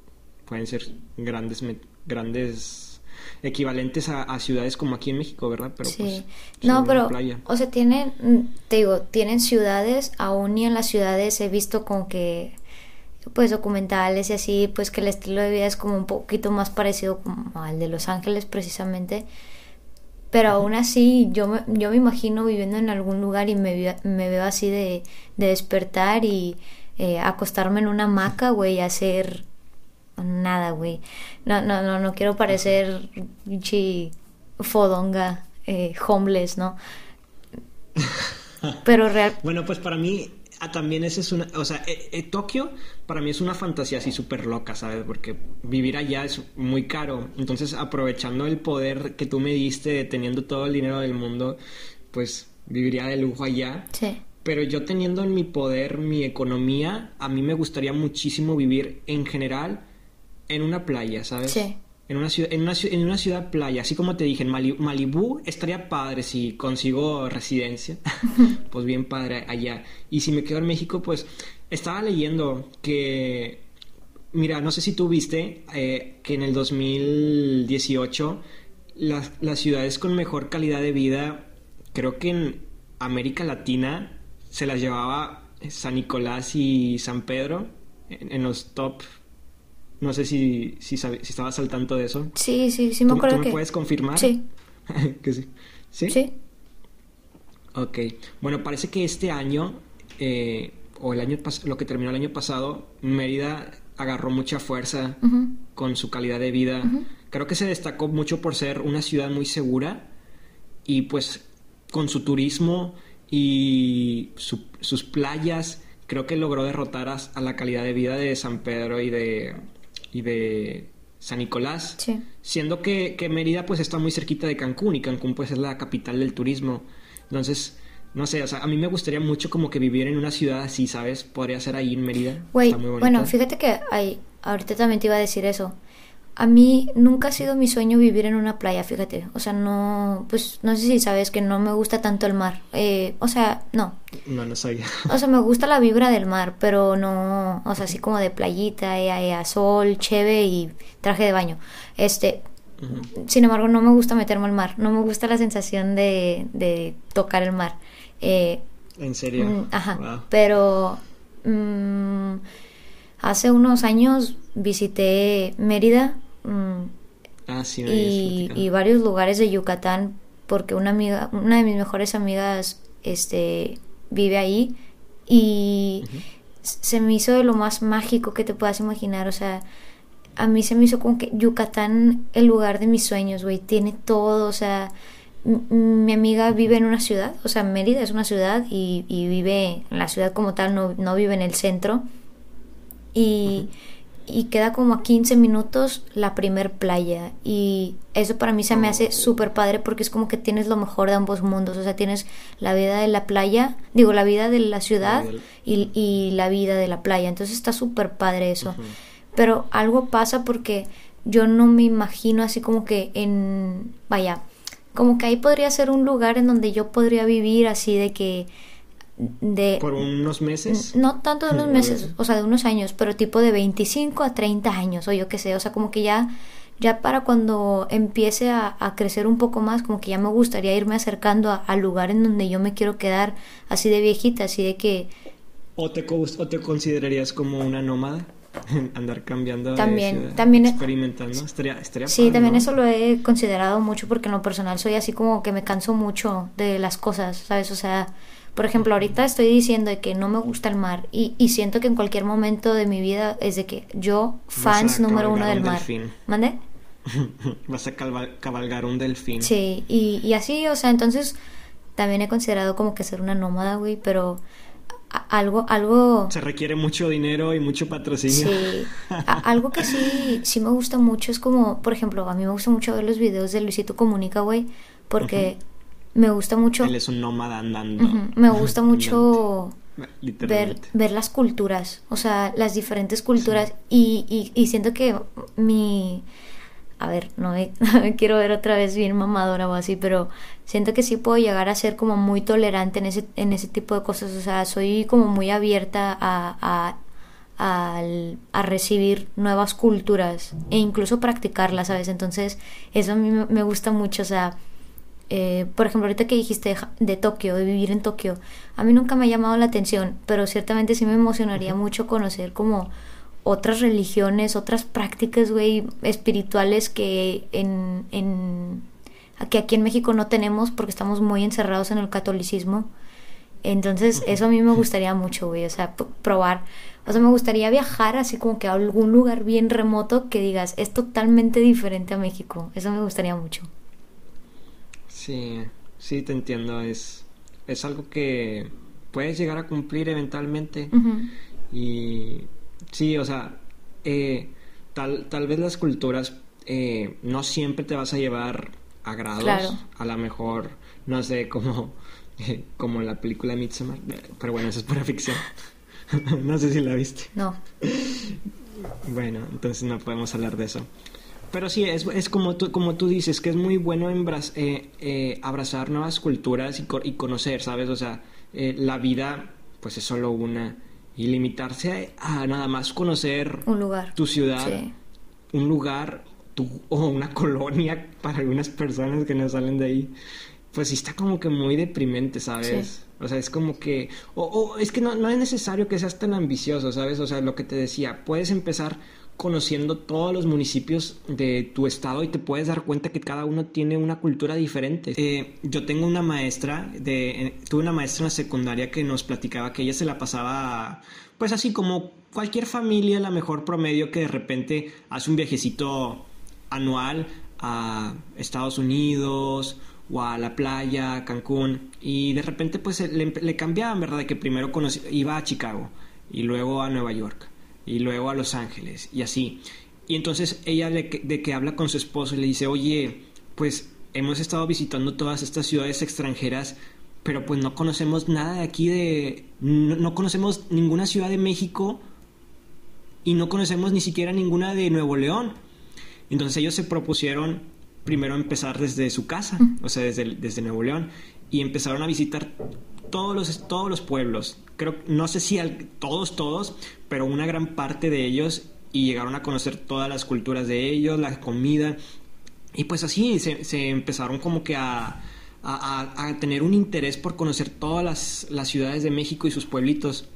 S1: pueden ser grandes, grandes equivalentes a, ciudades como aquí en México, ¿verdad?
S2: Pero sí. Pues, no, pero, o sea, tienen, te digo, tienen ciudades, aún y en las ciudades he visto como que, pues documentales y así, pues que el estilo de vida es como un poquito más parecido como al de Los Ángeles precisamente. Pero aún así, yo me, yo me imagino viviendo en algún lugar y me, me veo así de, de despertar y eh, acostarme en una hamaca, güey, y hacer nada, güey. No, no, no, no quiero parecer pinche fodonga, eh, homeless, ¿no? (laughs) Pero real.
S1: Bueno, pues para mí ah, también esa es una, o sea, eh, eh, Tokio para mí es una fantasía así súper loca, ¿sabes? Porque vivir allá es muy caro. Entonces, aprovechando el poder que tú me diste, teniendo todo el dinero del mundo, pues viviría de lujo allá. Sí. Pero yo teniendo en mi poder mi economía, a mí me gustaría muchísimo vivir en general en una playa, ¿sabes? Sí. En una, ciudad, en, una, en una ciudad playa, así como te dije, en Malibú estaría padre si consigo residencia, (laughs) pues bien padre allá. Y si me quedo en México, pues estaba leyendo que, mira, no sé si tú viste eh, que en el 2018 las, las ciudades con mejor calidad de vida, creo que en América Latina se las llevaba San Nicolás y San Pedro en los top no sé si, si, si estabas al tanto de eso.
S2: Sí, sí, sí me acuerdo
S1: ¿tú me puedes confirmar?
S2: Sí. (laughs)
S1: que sí. sí.
S2: Sí.
S1: Ok. Bueno, parece que este año, eh, o el año lo que terminó el año pasado, Mérida agarró mucha fuerza con su calidad de vida. Creo que se destacó mucho por ser una ciudad muy segura y pues con su turismo y sus playas, creo que logró derrotar a, la calidad de vida de San Pedro y de, y de San Nicolás, siendo que, que, Mérida pues está muy cerquita de Cancún y Cancún pues es la capital del turismo. Entonces, no sé, o sea, a mí me gustaría mucho como que vivir en una ciudad así, ¿sabes? Podría ser ahí en Mérida.
S2: bueno, fíjate que hay, ahorita también te iba a decir eso. A mí nunca ha sido mi sueño vivir en una playa, fíjate. O sea, no, pues no sé si sabes que no me gusta tanto el mar. Eh, o sea, no.
S1: No, no sabía.
S2: O sea, me (laughs) gusta la vibra del mar, pero no, o sea, así como de playita, y a sol, cheve y traje de baño. Este, sin embargo, no me gusta meterme al mar. No me gusta la sensación de, de tocar el mar. Eh,
S1: ¿En serio? Mm,
S2: ajá. Pero mm, hace unos años visité Mérida mm,
S1: ah, sí,
S2: y, varios lugares de Yucatán porque una amiga, una de mis mejores amigas, este, vive ahí y se me hizo de lo más mágico que te puedas imaginar, o sea, a mí se me hizo como que Yucatán el lugar de mis sueños, güey, tiene todo, o sea, mi amiga vive en una ciudad, o sea, Mérida es una ciudad y, vive en la ciudad como tal, no, no vive en el centro. Y y queda como a 15 minutos la primer playa. Y eso para mí se me hace súper padre porque es como que tienes lo mejor de ambos mundos, o sea, tienes la vida de la playa, digo, la vida de la ciudad y, y la vida de la playa, entonces está súper padre eso, pero algo pasa porque yo no me imagino así como que en, vaya, como que ahí podría ser un lugar en donde yo podría vivir así de que de...
S1: ¿Por unos meses?
S2: No tanto de unos (laughs) meses, o sea, de unos años, pero tipo de 25 a 30 años, o yo qué sé, o sea, como que ya, ya para cuando empiece a, crecer un poco más, como que ya me gustaría irme acercando al lugar en donde yo me quiero quedar así de viejita, así de que...
S1: ¿O te, o te considerarías como una nómada? (laughs) andar cambiando
S2: también también
S1: experimentando estaría, estaría
S2: sí también eso lo he considerado mucho porque en lo personal soy así como que me canso mucho de las cosas sabes o sea por ejemplo, ahorita estoy diciendo que no me gusta el mar y, y siento que en cualquier momento de mi vida es de que yo, fans número uno del mar. ¿Mande? (laughs)
S1: Vas a cabalgar un delfín.
S2: Sí, y, y así, o sea, entonces también he considerado como que ser una nómada, güey, pero algo, algo...
S1: Se requiere mucho dinero y mucho patrocinio.
S2: Sí, (laughs) algo que sí, sí me gusta mucho es como, por ejemplo, a mí me gusta mucho ver los videos de Luisito Comunica, güey, porque me gusta mucho...
S1: Él es un nómada andando.
S2: me gusta mucho ver, ver las culturas, o sea, las diferentes culturas y, y, siento que mi... A ver, (laughs) no me, quiero ver otra vez bien mamadora o así, pero siento que sí puedo llegar a ser como muy tolerante en ese, en ese tipo de cosas, o sea, soy como muy abierta a, al, a recibir nuevas culturas e incluso practicarlas, ¿sabes? Entonces, eso a mí me gusta mucho, o sea, eh, por ejemplo, ahorita que dijiste de, Tokio, de vivir en Tokio, a mí nunca me ha llamado la atención, pero ciertamente sí me emocionaría mucho conocer como otras religiones, otras prácticas, güey, espirituales que en, en que aquí en México no tenemos porque estamos muy encerrados en el catolicismo. Entonces, eso a mí me gustaría mucho, güey, o sea, probar. O sea, me gustaría viajar así como que a algún lugar bien remoto que digas, es totalmente diferente a México. Eso me gustaría mucho.
S1: Sí, sí, te entiendo. Es, es algo que puedes llegar a cumplir eventualmente. Y sí, o sea, eh, tal, tal vez las culturas eh, no siempre te vas a llevar a grados. A lo mejor, no sé, como, como la película Midsommar. Pero bueno, eso es pura ficción. (laughs) no sé si la viste.
S2: No.
S1: Bueno, entonces no podemos hablar de eso. Pero sí, es, es como, tú, como tú dices, que es muy bueno eh, eh, abrazar nuevas culturas y, y, conocer, ¿sabes? O sea, eh, la vida pues es solo una. Y limitarse a, nada más conocer
S2: un lugar.
S1: tu ciudad, un lugar tu, o una colonia para algunas personas que no salen de ahí, pues sí está como que muy deprimente, ¿sabes? O sea, es como que... O, o es que no, no es necesario que seas tan ambicioso, ¿sabes? O sea, lo que te decía, puedes empezar conociendo todos los municipios de tu estado y te puedes dar cuenta que cada uno tiene una cultura diferente. Eh, yo tengo una maestra, de, tuve una maestra en la secundaria que nos platicaba que ella se la pasaba, pues así como cualquier familia, la mejor promedio que de repente hace un viajecito anual a Estados Unidos o a la playa, Cancún, y de repente pues le, cambiaban, ¿verdad? De que primero iba a Chicago y luego a Nueva York y luego a Los Ángeles y así. Y entonces ella de que, habla con su esposo y le dice, oye, pues hemos estado visitando todas estas ciudades extranjeras, pero pues no conocemos nada de aquí de... No, conocemos ninguna ciudad de México y no conocemos ni siquiera ninguna de Nuevo León. Entonces ellos se propusieron primero empezar desde su casa, o sea, desde, desde Nuevo León, y empezaron a visitar todos los, todos los pueblos. Creo, no sé si todos, todos, pero una gran parte de ellos y llegaron a conocer todas las culturas de ellos, la comida. Y pues así se, empezaron como que a, a, tener un interés por conocer todas las, las, ciudades de México y sus pueblitos.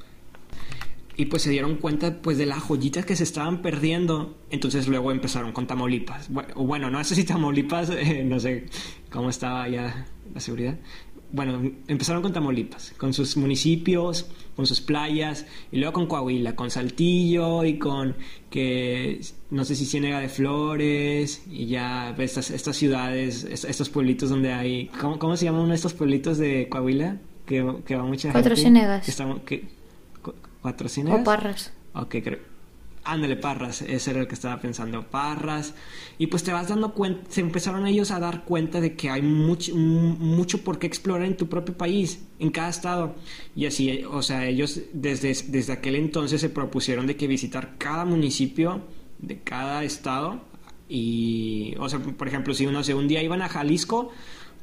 S1: Y pues se dieron cuenta pues de las joyitas que se estaban perdiendo. Entonces luego empezaron con Tamaulipas. Bueno, no sé si Tamaulipas, (laughs) eh, no sé cómo estaba ya la seguridad bueno, empezaron con Tamaulipas, con sus municipios, con sus playas, y luego con Coahuila, con Saltillo y con que no sé si Ciénega de Flores, y ya estas, estas ciudades, estos pueblitos donde hay, ¿cómo, cómo se llaman uno de estos pueblitos de Coahuila? Que, que va mucha
S2: Cuatro Ciénegas.
S1: ¿Cuatro Ciénegas?
S2: O Parras.
S1: Ok, creo ándale, Parras, ese era el que estaba pensando, Parras, y pues te vas dando cuenta, se empezaron ellos a dar cuenta de que hay mucho, mucho por qué explorar en tu propio país, en cada estado, y así, o sea, ellos desde, desde aquel entonces se propusieron de que visitar cada municipio de cada estado, y, o sea, por ejemplo, si uno, un día iban a Jalisco,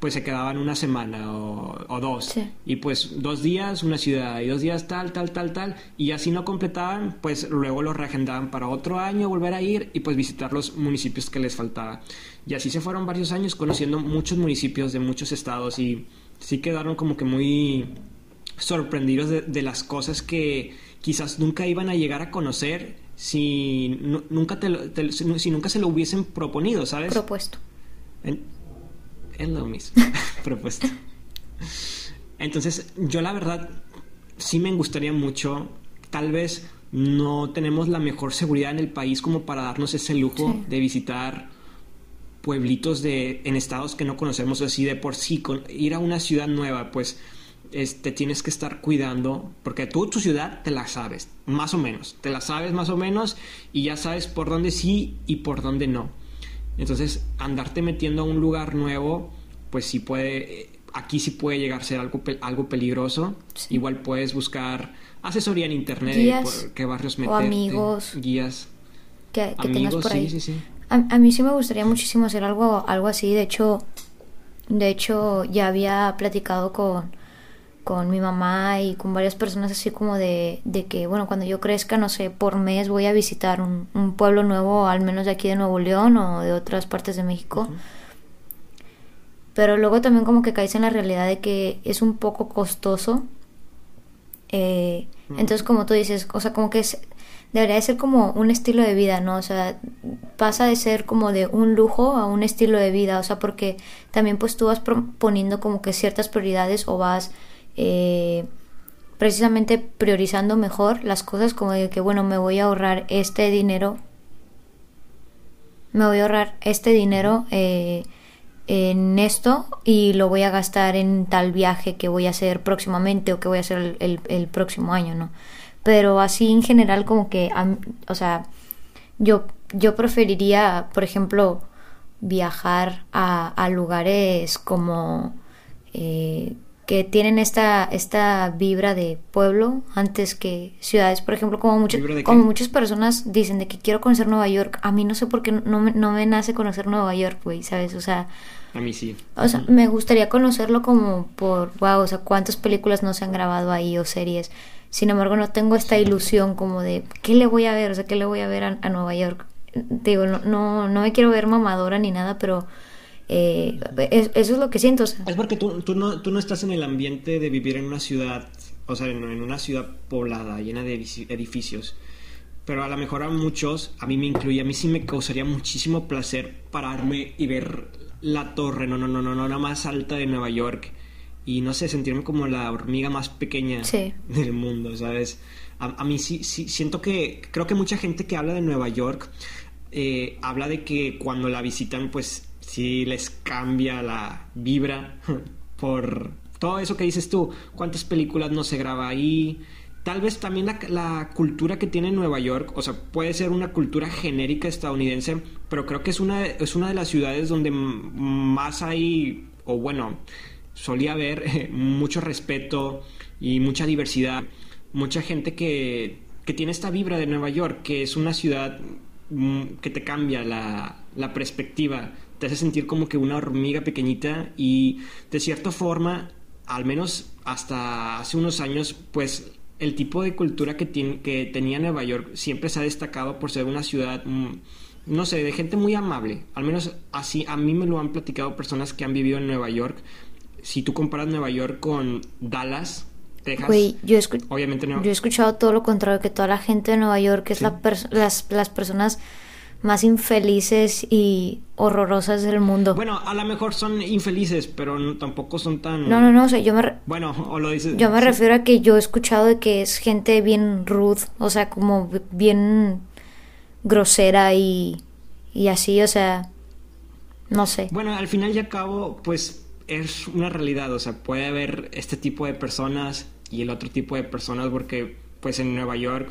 S1: pues se quedaban una semana o, dos. Y pues dos días una ciudad y dos días tal, tal, tal, tal. Y así no completaban, pues luego lo reagendaban para otro año, volver a ir y pues visitar los municipios que les faltaba. Y así se fueron varios años conociendo muchos municipios de muchos estados y sí quedaron como que muy sorprendidos de, las cosas que quizás nunca iban a llegar a conocer si, nunca, te, si nunca se lo hubiesen proponido, ¿sabes?
S2: Propuesto
S1: es lo mismo (laughs) propuesto. Entonces, yo la verdad sí me gustaría mucho, tal vez no tenemos la mejor seguridad en el país como para darnos ese lujo de visitar pueblitos de en estados que no conocemos así de por sí con, ir a una ciudad nueva pues este, tienes que estar cuidando porque tú tu ciudad te la sabes más o menos te la sabes más o menos y ya sabes por dónde sí y por dónde no entonces, andarte metiendo a un lugar nuevo, pues sí puede, aquí sí puede llegar a ser algo, algo peligroso. Igual puedes buscar asesoría en internet,
S2: guías,
S1: qué barrios
S2: meterte, o amigos,
S1: guías.
S2: Que, tengas por ahí. Sí, sí, sí. A, mí sí me gustaría muchísimo hacer algo, algo así. De hecho, de hecho, ya había platicado con, con mi mamá y con varias personas así como de, de que, bueno, cuando yo crezca, no sé, por mes voy a visitar un, un pueblo nuevo, al menos de aquí de Nuevo León o de otras partes de México. Pero luego también como que caes en la realidad de que es un poco costoso. Eh, Entonces, como tú dices, o sea, como que es, debería de ser como un estilo de vida, ¿no? O sea, pasa de ser como de un lujo a un estilo de vida, o sea, porque también pues tú vas poniendo como que ciertas prioridades o vas eh, precisamente priorizando mejor las cosas como de que, bueno, me voy a ahorrar este dinero, me voy a ahorrar este dinero eh, en esto y lo voy a gastar en tal viaje que voy a hacer próximamente o que voy a hacer el, el, próximo año, ¿no? Pero así en general como que, o sea, yo, yo preferiría, por ejemplo, viajar a, a lugares como... Eh, que tienen esta, esta vibra de pueblo antes que ciudades. Por ejemplo, como, muchas como muchas personas dicen de que quiero conocer Nueva York, a mí no sé por qué no me, no me nace conocer Nueva York, güey, ¿sabes? O sea...
S1: A mí sí.
S2: O sea, me gustaría conocerlo como por, wow, o sea, cuántas películas no se han grabado ahí o series. Sin embargo, no tengo esta ilusión como de, ¿qué le voy a ver? O sea, ¿qué le voy a ver a, a Nueva York? Digo, no, no, no me quiero ver mamadora ni nada, pero eh, eso es lo que siento.
S1: Es porque tú, tú, no, tú no estás en el ambiente de vivir en una ciudad, o sea, en, una ciudad poblada, llena de edificios. Pero a lo mejor a muchos, a mí me incluye, a mí sí me causaría muchísimo placer pararme y ver la torre, no, no, no, no, no, la más alta de Nueva York. Y no sé, sentirme como la hormiga más pequeña del mundo, ¿sabes? A, mí sí, sí, siento que, creo que mucha gente que habla de Nueva York eh, habla de que cuando la visitan, pues si les cambia la vibra (laughs) por todo eso que dices tú, cuántas películas no se graba ahí, tal vez también la, cultura que tiene Nueva York, o sea, puede ser una cultura genérica estadounidense, pero creo que es una, es una de las ciudades donde más hay, o bueno, solía haber (laughs) mucho respeto y mucha diversidad, mucha gente que, que tiene esta vibra de Nueva York, que es una ciudad mm, que te cambia la, la perspectiva te hace sentir como que una hormiga pequeñita y de cierta forma, al menos hasta hace unos años, pues el tipo de cultura que, tiene, que tenía Nueva York siempre se ha destacado por ser una ciudad, mm, no sé, de gente muy amable. Al menos así, a mí me lo han platicado personas que han vivido en Nueva York. Si tú comparas Nueva York con Dallas, Texas,
S2: yo, obviamente no. yo he escuchado todo lo contrario, que toda la gente de Nueva York es la las, las personas más infelices y horrorosas del mundo.
S1: Bueno, a lo mejor son infelices, pero tampoco son tan...
S2: No, no, no, o sea, yo me...
S1: Bueno, o lo dices...
S2: Yo me refiero a que yo he escuchado de que es gente bien rude, o sea, como bien grosera y, y así, o sea, no sé.
S1: Bueno, al final y al cabo, pues es una realidad, o sea, puede haber este tipo de personas y el otro tipo de personas porque pues en Nueva York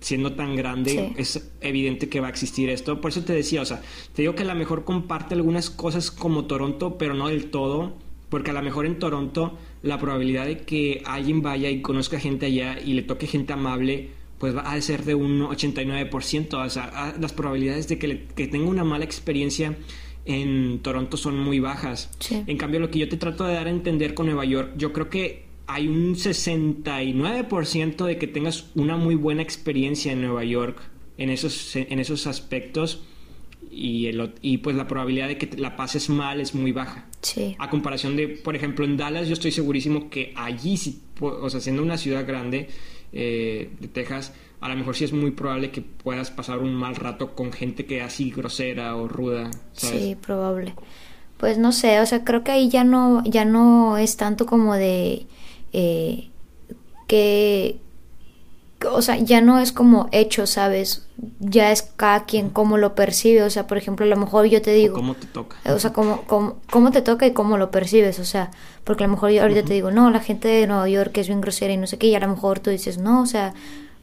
S1: siendo tan grande, es evidente que va a existir esto. Por eso te decía, o sea, te digo que a lo mejor comparte algunas cosas como Toronto, pero no del todo, porque a lo mejor en Toronto la probabilidad de que alguien vaya y conozca gente allá y le toque gente amable, pues va a ser de un 89%. O sea, las probabilidades de que, que tenga una mala experiencia en Toronto son muy bajas. En cambio, lo que yo te trato de dar a entender con Nueva York, yo creo que hay un 69% de que tengas una muy buena experiencia en Nueva York en esos, en esos aspectos y, el, y pues la probabilidad de que la pases mal es muy baja.
S2: Sí.
S1: A comparación de, por ejemplo, en Dallas, yo estoy segurísimo que allí, sí, o sea, siendo una ciudad grande eh, de Texas, a lo mejor sí es muy probable que puedas pasar un mal rato con gente que es así grosera o ruda.
S2: Sí, probable. Pues no sé, o sea, creo que ahí ya no, ya no es tanto como de eh, que, o sea, ya no es como hecho, ¿sabes? Ya es cada quien cómo lo percibe, o sea, por ejemplo, a lo mejor yo te digo...
S1: ¿Cómo te toca?
S2: O sea, cómo, cómo, te toca y cómo lo percibes, o sea, porque a lo mejor yo ahorita te digo, no, la gente de Nueva York es bien grosera y no sé qué, y a lo mejor tú dices, no, o sea,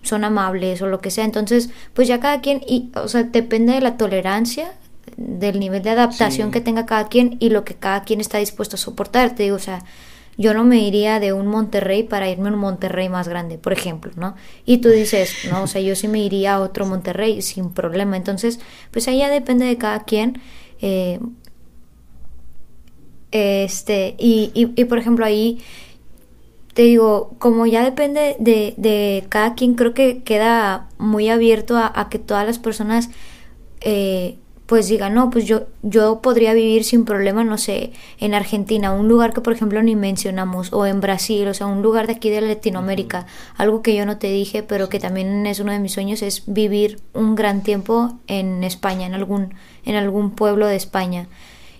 S2: son amables o lo que sea, entonces, pues ya cada quien, y, o sea, depende de la tolerancia del nivel de adaptación que tenga cada quien y lo que cada quien está dispuesto a soportar, te digo, o sea, yo no me iría de un Monterrey para irme a un Monterrey más grande, por ejemplo, ¿no? Y tú dices, no, o sea, yo sí me iría a otro Monterrey sin problema. Entonces, pues ahí ya depende de cada quien. Eh, este, y, y, por ejemplo, ahí te digo, como ya depende de, de cada quien, creo que queda muy abierto a, a que todas las personas eh, pues digan, no, pues yo, yo podría vivir sin problema, no sé, en Argentina, un lugar que por ejemplo ni mencionamos, o en Brasil, o sea, un lugar de aquí de Latinoamérica, algo que yo no te dije, pero que también es uno de mis sueños, es vivir un gran tiempo en España, en algún, en algún pueblo de España.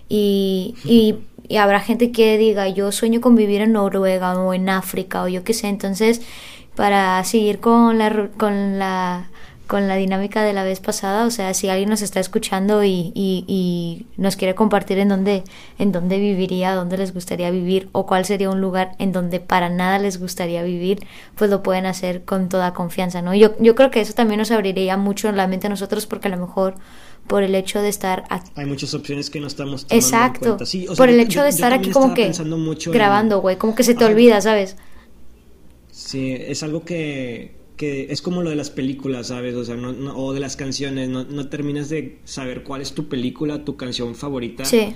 S2: Y, y, y habrá gente que diga, yo sueño con vivir en Noruega o en África o yo qué sé, entonces para seguir con la, con la con la dinámica de la vez pasada, o sea, si alguien nos está escuchando y, y, y, nos quiere compartir en dónde, en dónde viviría, dónde les gustaría vivir o cuál sería un lugar en donde para nada les gustaría vivir, pues lo pueden hacer con toda confianza, ¿no? Yo, yo creo que eso también nos abriría mucho la mente a nosotros porque a lo mejor por el hecho de estar aquí.
S1: Hay muchas opciones que no estamos tomando
S2: Exacto.
S1: en cuenta. Sí, o sea,
S2: por el
S1: yo-
S2: hecho de
S1: yo
S2: estar aquí como que
S1: mucho
S2: grabando, güey, como que se te olvida, ¿sabes?
S1: Sí, es algo que, que es como lo de las películas, ¿sabes? O sea, no, no- o de las canciones, no, no terminas de saber cuál es tu película, tu canción favorita,
S2: Sí,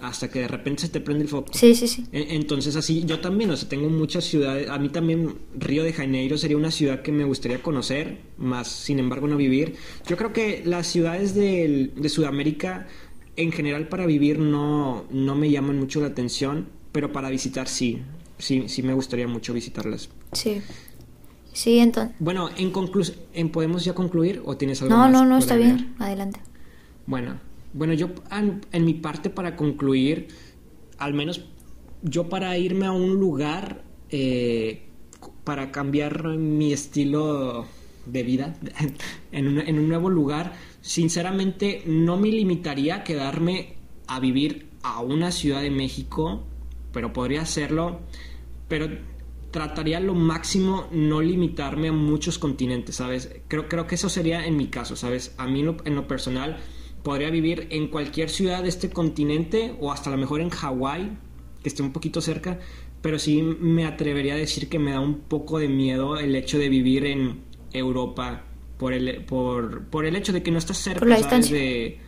S1: hasta que de repente se te prende el foco.
S2: sí, sí, sí.
S1: E- Entonces así, yo también, o sea, tengo muchas ciudades, a mí también Río de Janeiro sería una ciudad que me gustaría conocer, más sin embargo no vivir. Yo creo que las ciudades del- de Sudamérica en general para vivir no, no me llaman mucho la atención, pero para visitar sí, sí, sí me gustaría mucho visitarlas.
S2: Sí. Sí, entonces.
S1: Bueno, en conclusión, ¿podemos ya concluir o tienes algo
S2: No,
S1: más
S2: no, no,
S1: por
S2: está
S1: agregar?
S2: bien. Adelante.
S1: Bueno, bueno, yo en, en mi parte para concluir, al menos yo para irme a un lugar eh, para cambiar mi estilo de vida (laughs) en un, en un nuevo lugar, sinceramente no me limitaría a quedarme a vivir a una ciudad de México, pero podría hacerlo, pero trataría lo máximo no limitarme a muchos continentes, ¿sabes? Creo, creo que eso sería en mi caso, ¿sabes? A mí en lo, en lo personal podría vivir en cualquier ciudad de este continente o hasta a lo mejor en Hawái, que esté un poquito cerca, pero sí me atrevería a decir que me da un poco de miedo el hecho de vivir en Europa por el, por, por el hecho de que no estás cerca,
S2: Por la
S1: ¿sabes?
S2: distancia.
S1: De,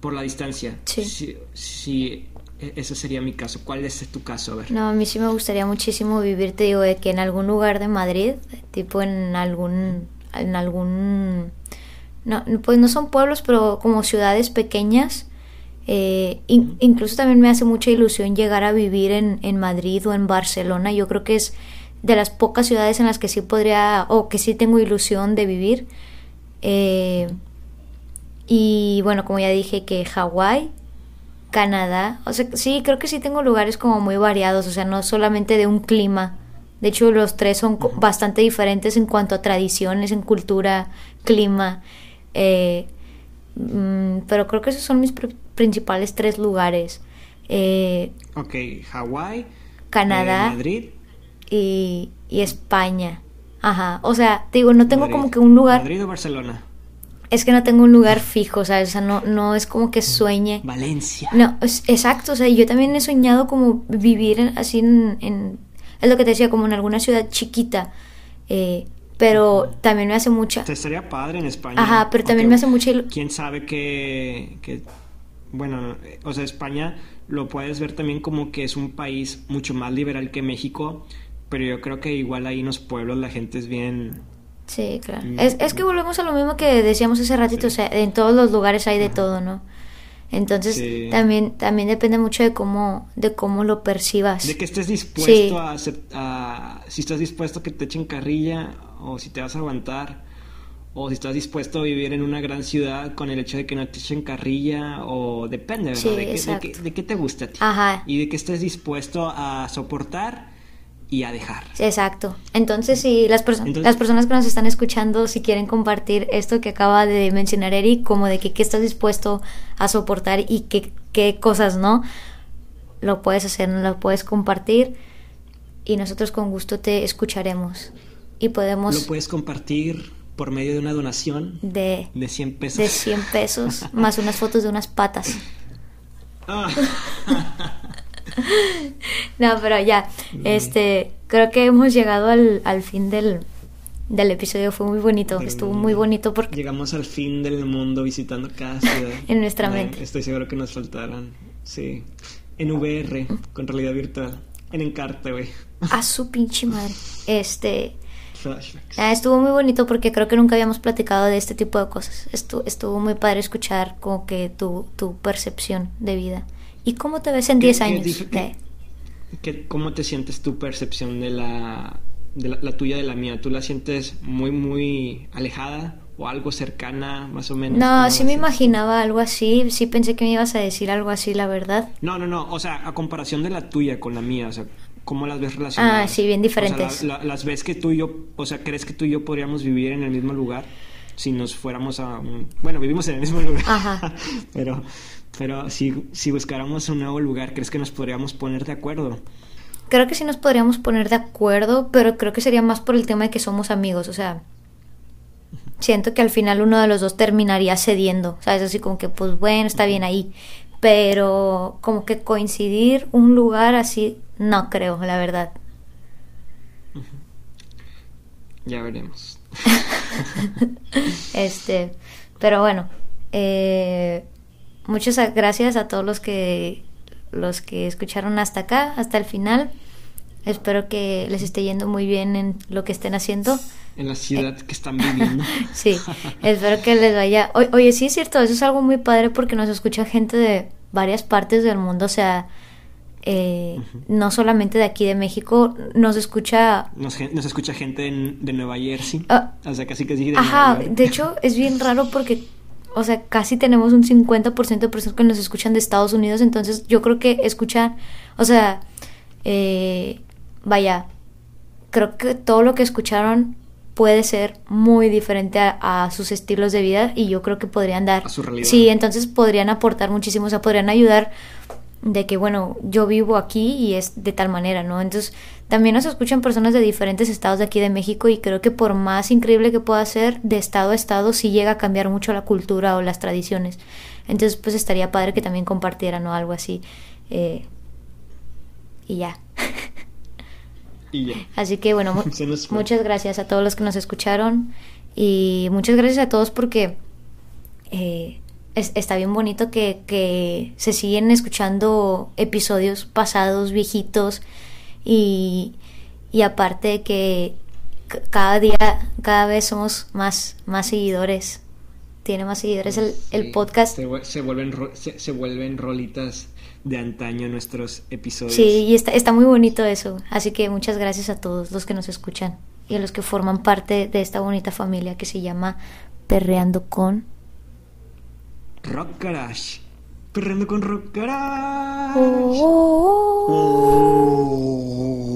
S1: por la distancia.
S2: Sí.
S1: sí. sí, ese sería mi caso. ¿Cuál es tu caso? A ver.
S2: No, a mí sí me gustaría muchísimo vivir, te digo, de que en algún lugar de Madrid, tipo en algún, en algún, no, pues no son pueblos, pero como ciudades pequeñas. Eh, in- incluso también me hace mucha ilusión llegar a vivir en, en Madrid o en Barcelona. Yo creo que es de las pocas ciudades en las que sí podría, o que sí tengo ilusión de vivir. Eh, y bueno, como ya dije, que Hawái, Canadá, o sea, sí, creo que sí tengo lugares como muy variados, o sea, no solamente de un clima. De hecho, los tres son bastante diferentes en cuanto a tradiciones, en cultura, clima. eh, mm, pero creo que esos son mis pr- principales tres lugares. Eh,
S1: Ok, Hawái,
S2: Canadá
S1: eh, Madrid.
S2: y, y España. Ajá, o sea, te digo, no tengo
S1: Madrid.
S2: como que un lugar,
S1: Madrid o Barcelona.
S2: Es que no tengo un lugar fijo, ¿sabes? O sea, no, no es como que sueñe.
S1: Valencia.
S2: No, es- exacto, o sea, yo también he soñado como vivir en- así en, en- es lo que te decía, como en alguna ciudad chiquita, eh, pero también me hace mucha,
S1: Te estaría padre en España.
S2: ajá, pero también me hace mucha,
S1: Quién sabe que, que- Bueno, o sea, España lo puedes ver también como que es un país mucho más liberal que México, pero yo creo que igual ahí en los pueblos la gente es bien.
S2: Sí, claro, es, es que volvemos a lo mismo que decíamos hace ratito, o sea, en todos los lugares hay de todo, ¿no? Entonces
S1: Sí.
S2: también también depende mucho de cómo de cómo lo percibas.
S1: De que estés dispuesto
S2: Sí.
S1: a, a- Si estás dispuesto a que te echen carrilla, o si te vas a aguantar, o si estás dispuesto a vivir en una gran ciudad con el hecho de que no te echen carrilla, o depende, ¿verdad?
S2: Sí,
S1: de, qué, de qué te gusta a ti.
S2: Ajá.
S1: Y de que estés dispuesto a soportar y a dejar.
S2: Exacto. Entonces, si las, perso-
S1: Entonces-
S2: las personas que nos están escuchando, si quieren compartir esto que acaba de mencionar Eric, como de que qué estás dispuesto a soportar y qué, qué cosas no, lo puedes hacer, lo puedes compartir y nosotros con gusto te escucharemos. Y
S1: Lo
S2: podemos
S1: puedes compartir por medio de una donación
S2: de,
S1: de 100 pesos.
S2: de 100 pesos más unas fotos de unas patas. (laughs) (laughs) (laughs) No, pero ya, este, creo que hemos llegado al, al fin del, del episodio, fue muy bonito,
S1: Del
S2: estuvo
S1: mundo.
S2: muy bonito porque
S1: Llegamos al fin del mundo visitando cada ciudad. (laughs)
S2: En nuestra
S1: Ay,
S2: mente.
S1: Estoy seguro que nos faltaron. Sí. En VR, con realidad virtual. en Encarte, güey.
S2: A su pinche madre. (laughs) Este.
S1: Flashbacks.
S2: ah, estuvo muy bonito porque creo que nunca habíamos platicado de este tipo de cosas. Estuvo, estuvo muy padre escuchar como que tu, tu percepción de vida. ¿Y cómo te ves en
S1: ¿Qué-
S2: 10
S1: qué
S2: años?
S1: que-
S2: De-
S1: ¿Qué- ¿Cómo te sientes tu percepción de la, de la, la tuya de la mía? ¿Tú la sientes muy, muy alejada o algo cercana, más o menos?
S2: No,
S1: ¿Cómo la
S2: sí me imaginaba algo así. Sí pensé que me ibas a decir algo así, la verdad.
S1: No, no, no. O sea, a comparación de la tuya con la mía, o sea, ¿cómo las ves relacionadas?
S2: Ah, sí, bien
S1: O sea,
S2: diferentes.
S1: la- la- las ves que tú y yo, o sea, ¿crees que tú y yo podríamos vivir en el mismo lugar si nos fuéramos a un... Bueno, vivimos en el mismo lugar.
S2: Ajá. (laughs)
S1: pero, pero si, si buscáramos un nuevo lugar, ¿crees que nos podríamos poner de acuerdo?
S2: Creo que sí nos podríamos poner de acuerdo, pero creo que sería más por el tema de que somos amigos. O sea, siento que al final uno de los dos terminaría cediendo. ¿Sabes? Así como que, pues bueno, está bien ahí. Pero como que coincidir un lugar así, no creo, la verdad.
S1: Ya veremos. (laughs)
S2: Este, pero bueno, eh, muchas gracias a todos los que los que escucharon hasta acá, hasta el final. Espero que les esté yendo muy bien en lo que estén haciendo.
S1: En la ciudad que están viviendo. (laughs)
S2: Sí, espero que les vaya. O- oye, sí es cierto, eso es algo muy padre porque nos escucha gente de varias partes del mundo, o sea, eh, no solamente de aquí de México, nos escucha
S1: Nos, escucha gente en- de Nueva Jersey.
S2: Ah.
S1: o sea, casi casi de
S2: Ajá,
S1: Nueva York.
S2: de hecho es bien raro porque, o sea, casi tenemos un 50% de personas que nos escuchan de Estados Unidos, entonces yo creo que escuchan, o sea, eh, vaya, creo que todo lo que escucharon puede ser muy diferente a, a sus estilos de vida y yo creo que podrían dar...
S1: A su realidad.
S2: Sí, entonces podrían aportar muchísimo, o sea, podrían ayudar de que, bueno, yo vivo aquí y es de tal manera, ¿no? Entonces, también nos escuchan personas de diferentes estados de aquí de México y creo que por más increíble que pueda ser, de estado a estado sí llega a cambiar mucho la cultura o las tradiciones. Entonces, pues estaría padre que también compartieran o algo así. eh, y ya. (laughs)
S1: Y ya.
S2: Así que bueno, mu- (laughs) muchas gracias a todos los que nos escucharon y muchas gracias a todos porque eh, es- está bien bonito que, que se siguen escuchando episodios pasados, viejitos y, y aparte de que cada día, cada vez somos más, más seguidores. Tiene más seguidores el, podcast.
S1: Se, vuel- se vuelven, se, se vuelven rolitas de antaño nuestros episodios.
S2: Sí, y está, está muy bonito eso. Así que muchas gracias a todos los que nos escuchan y a los que forman parte de esta bonita familia que se llama Perreando con.
S1: Rock Garage. Corriendo con Rock Garage.
S2: Oh, oh, oh.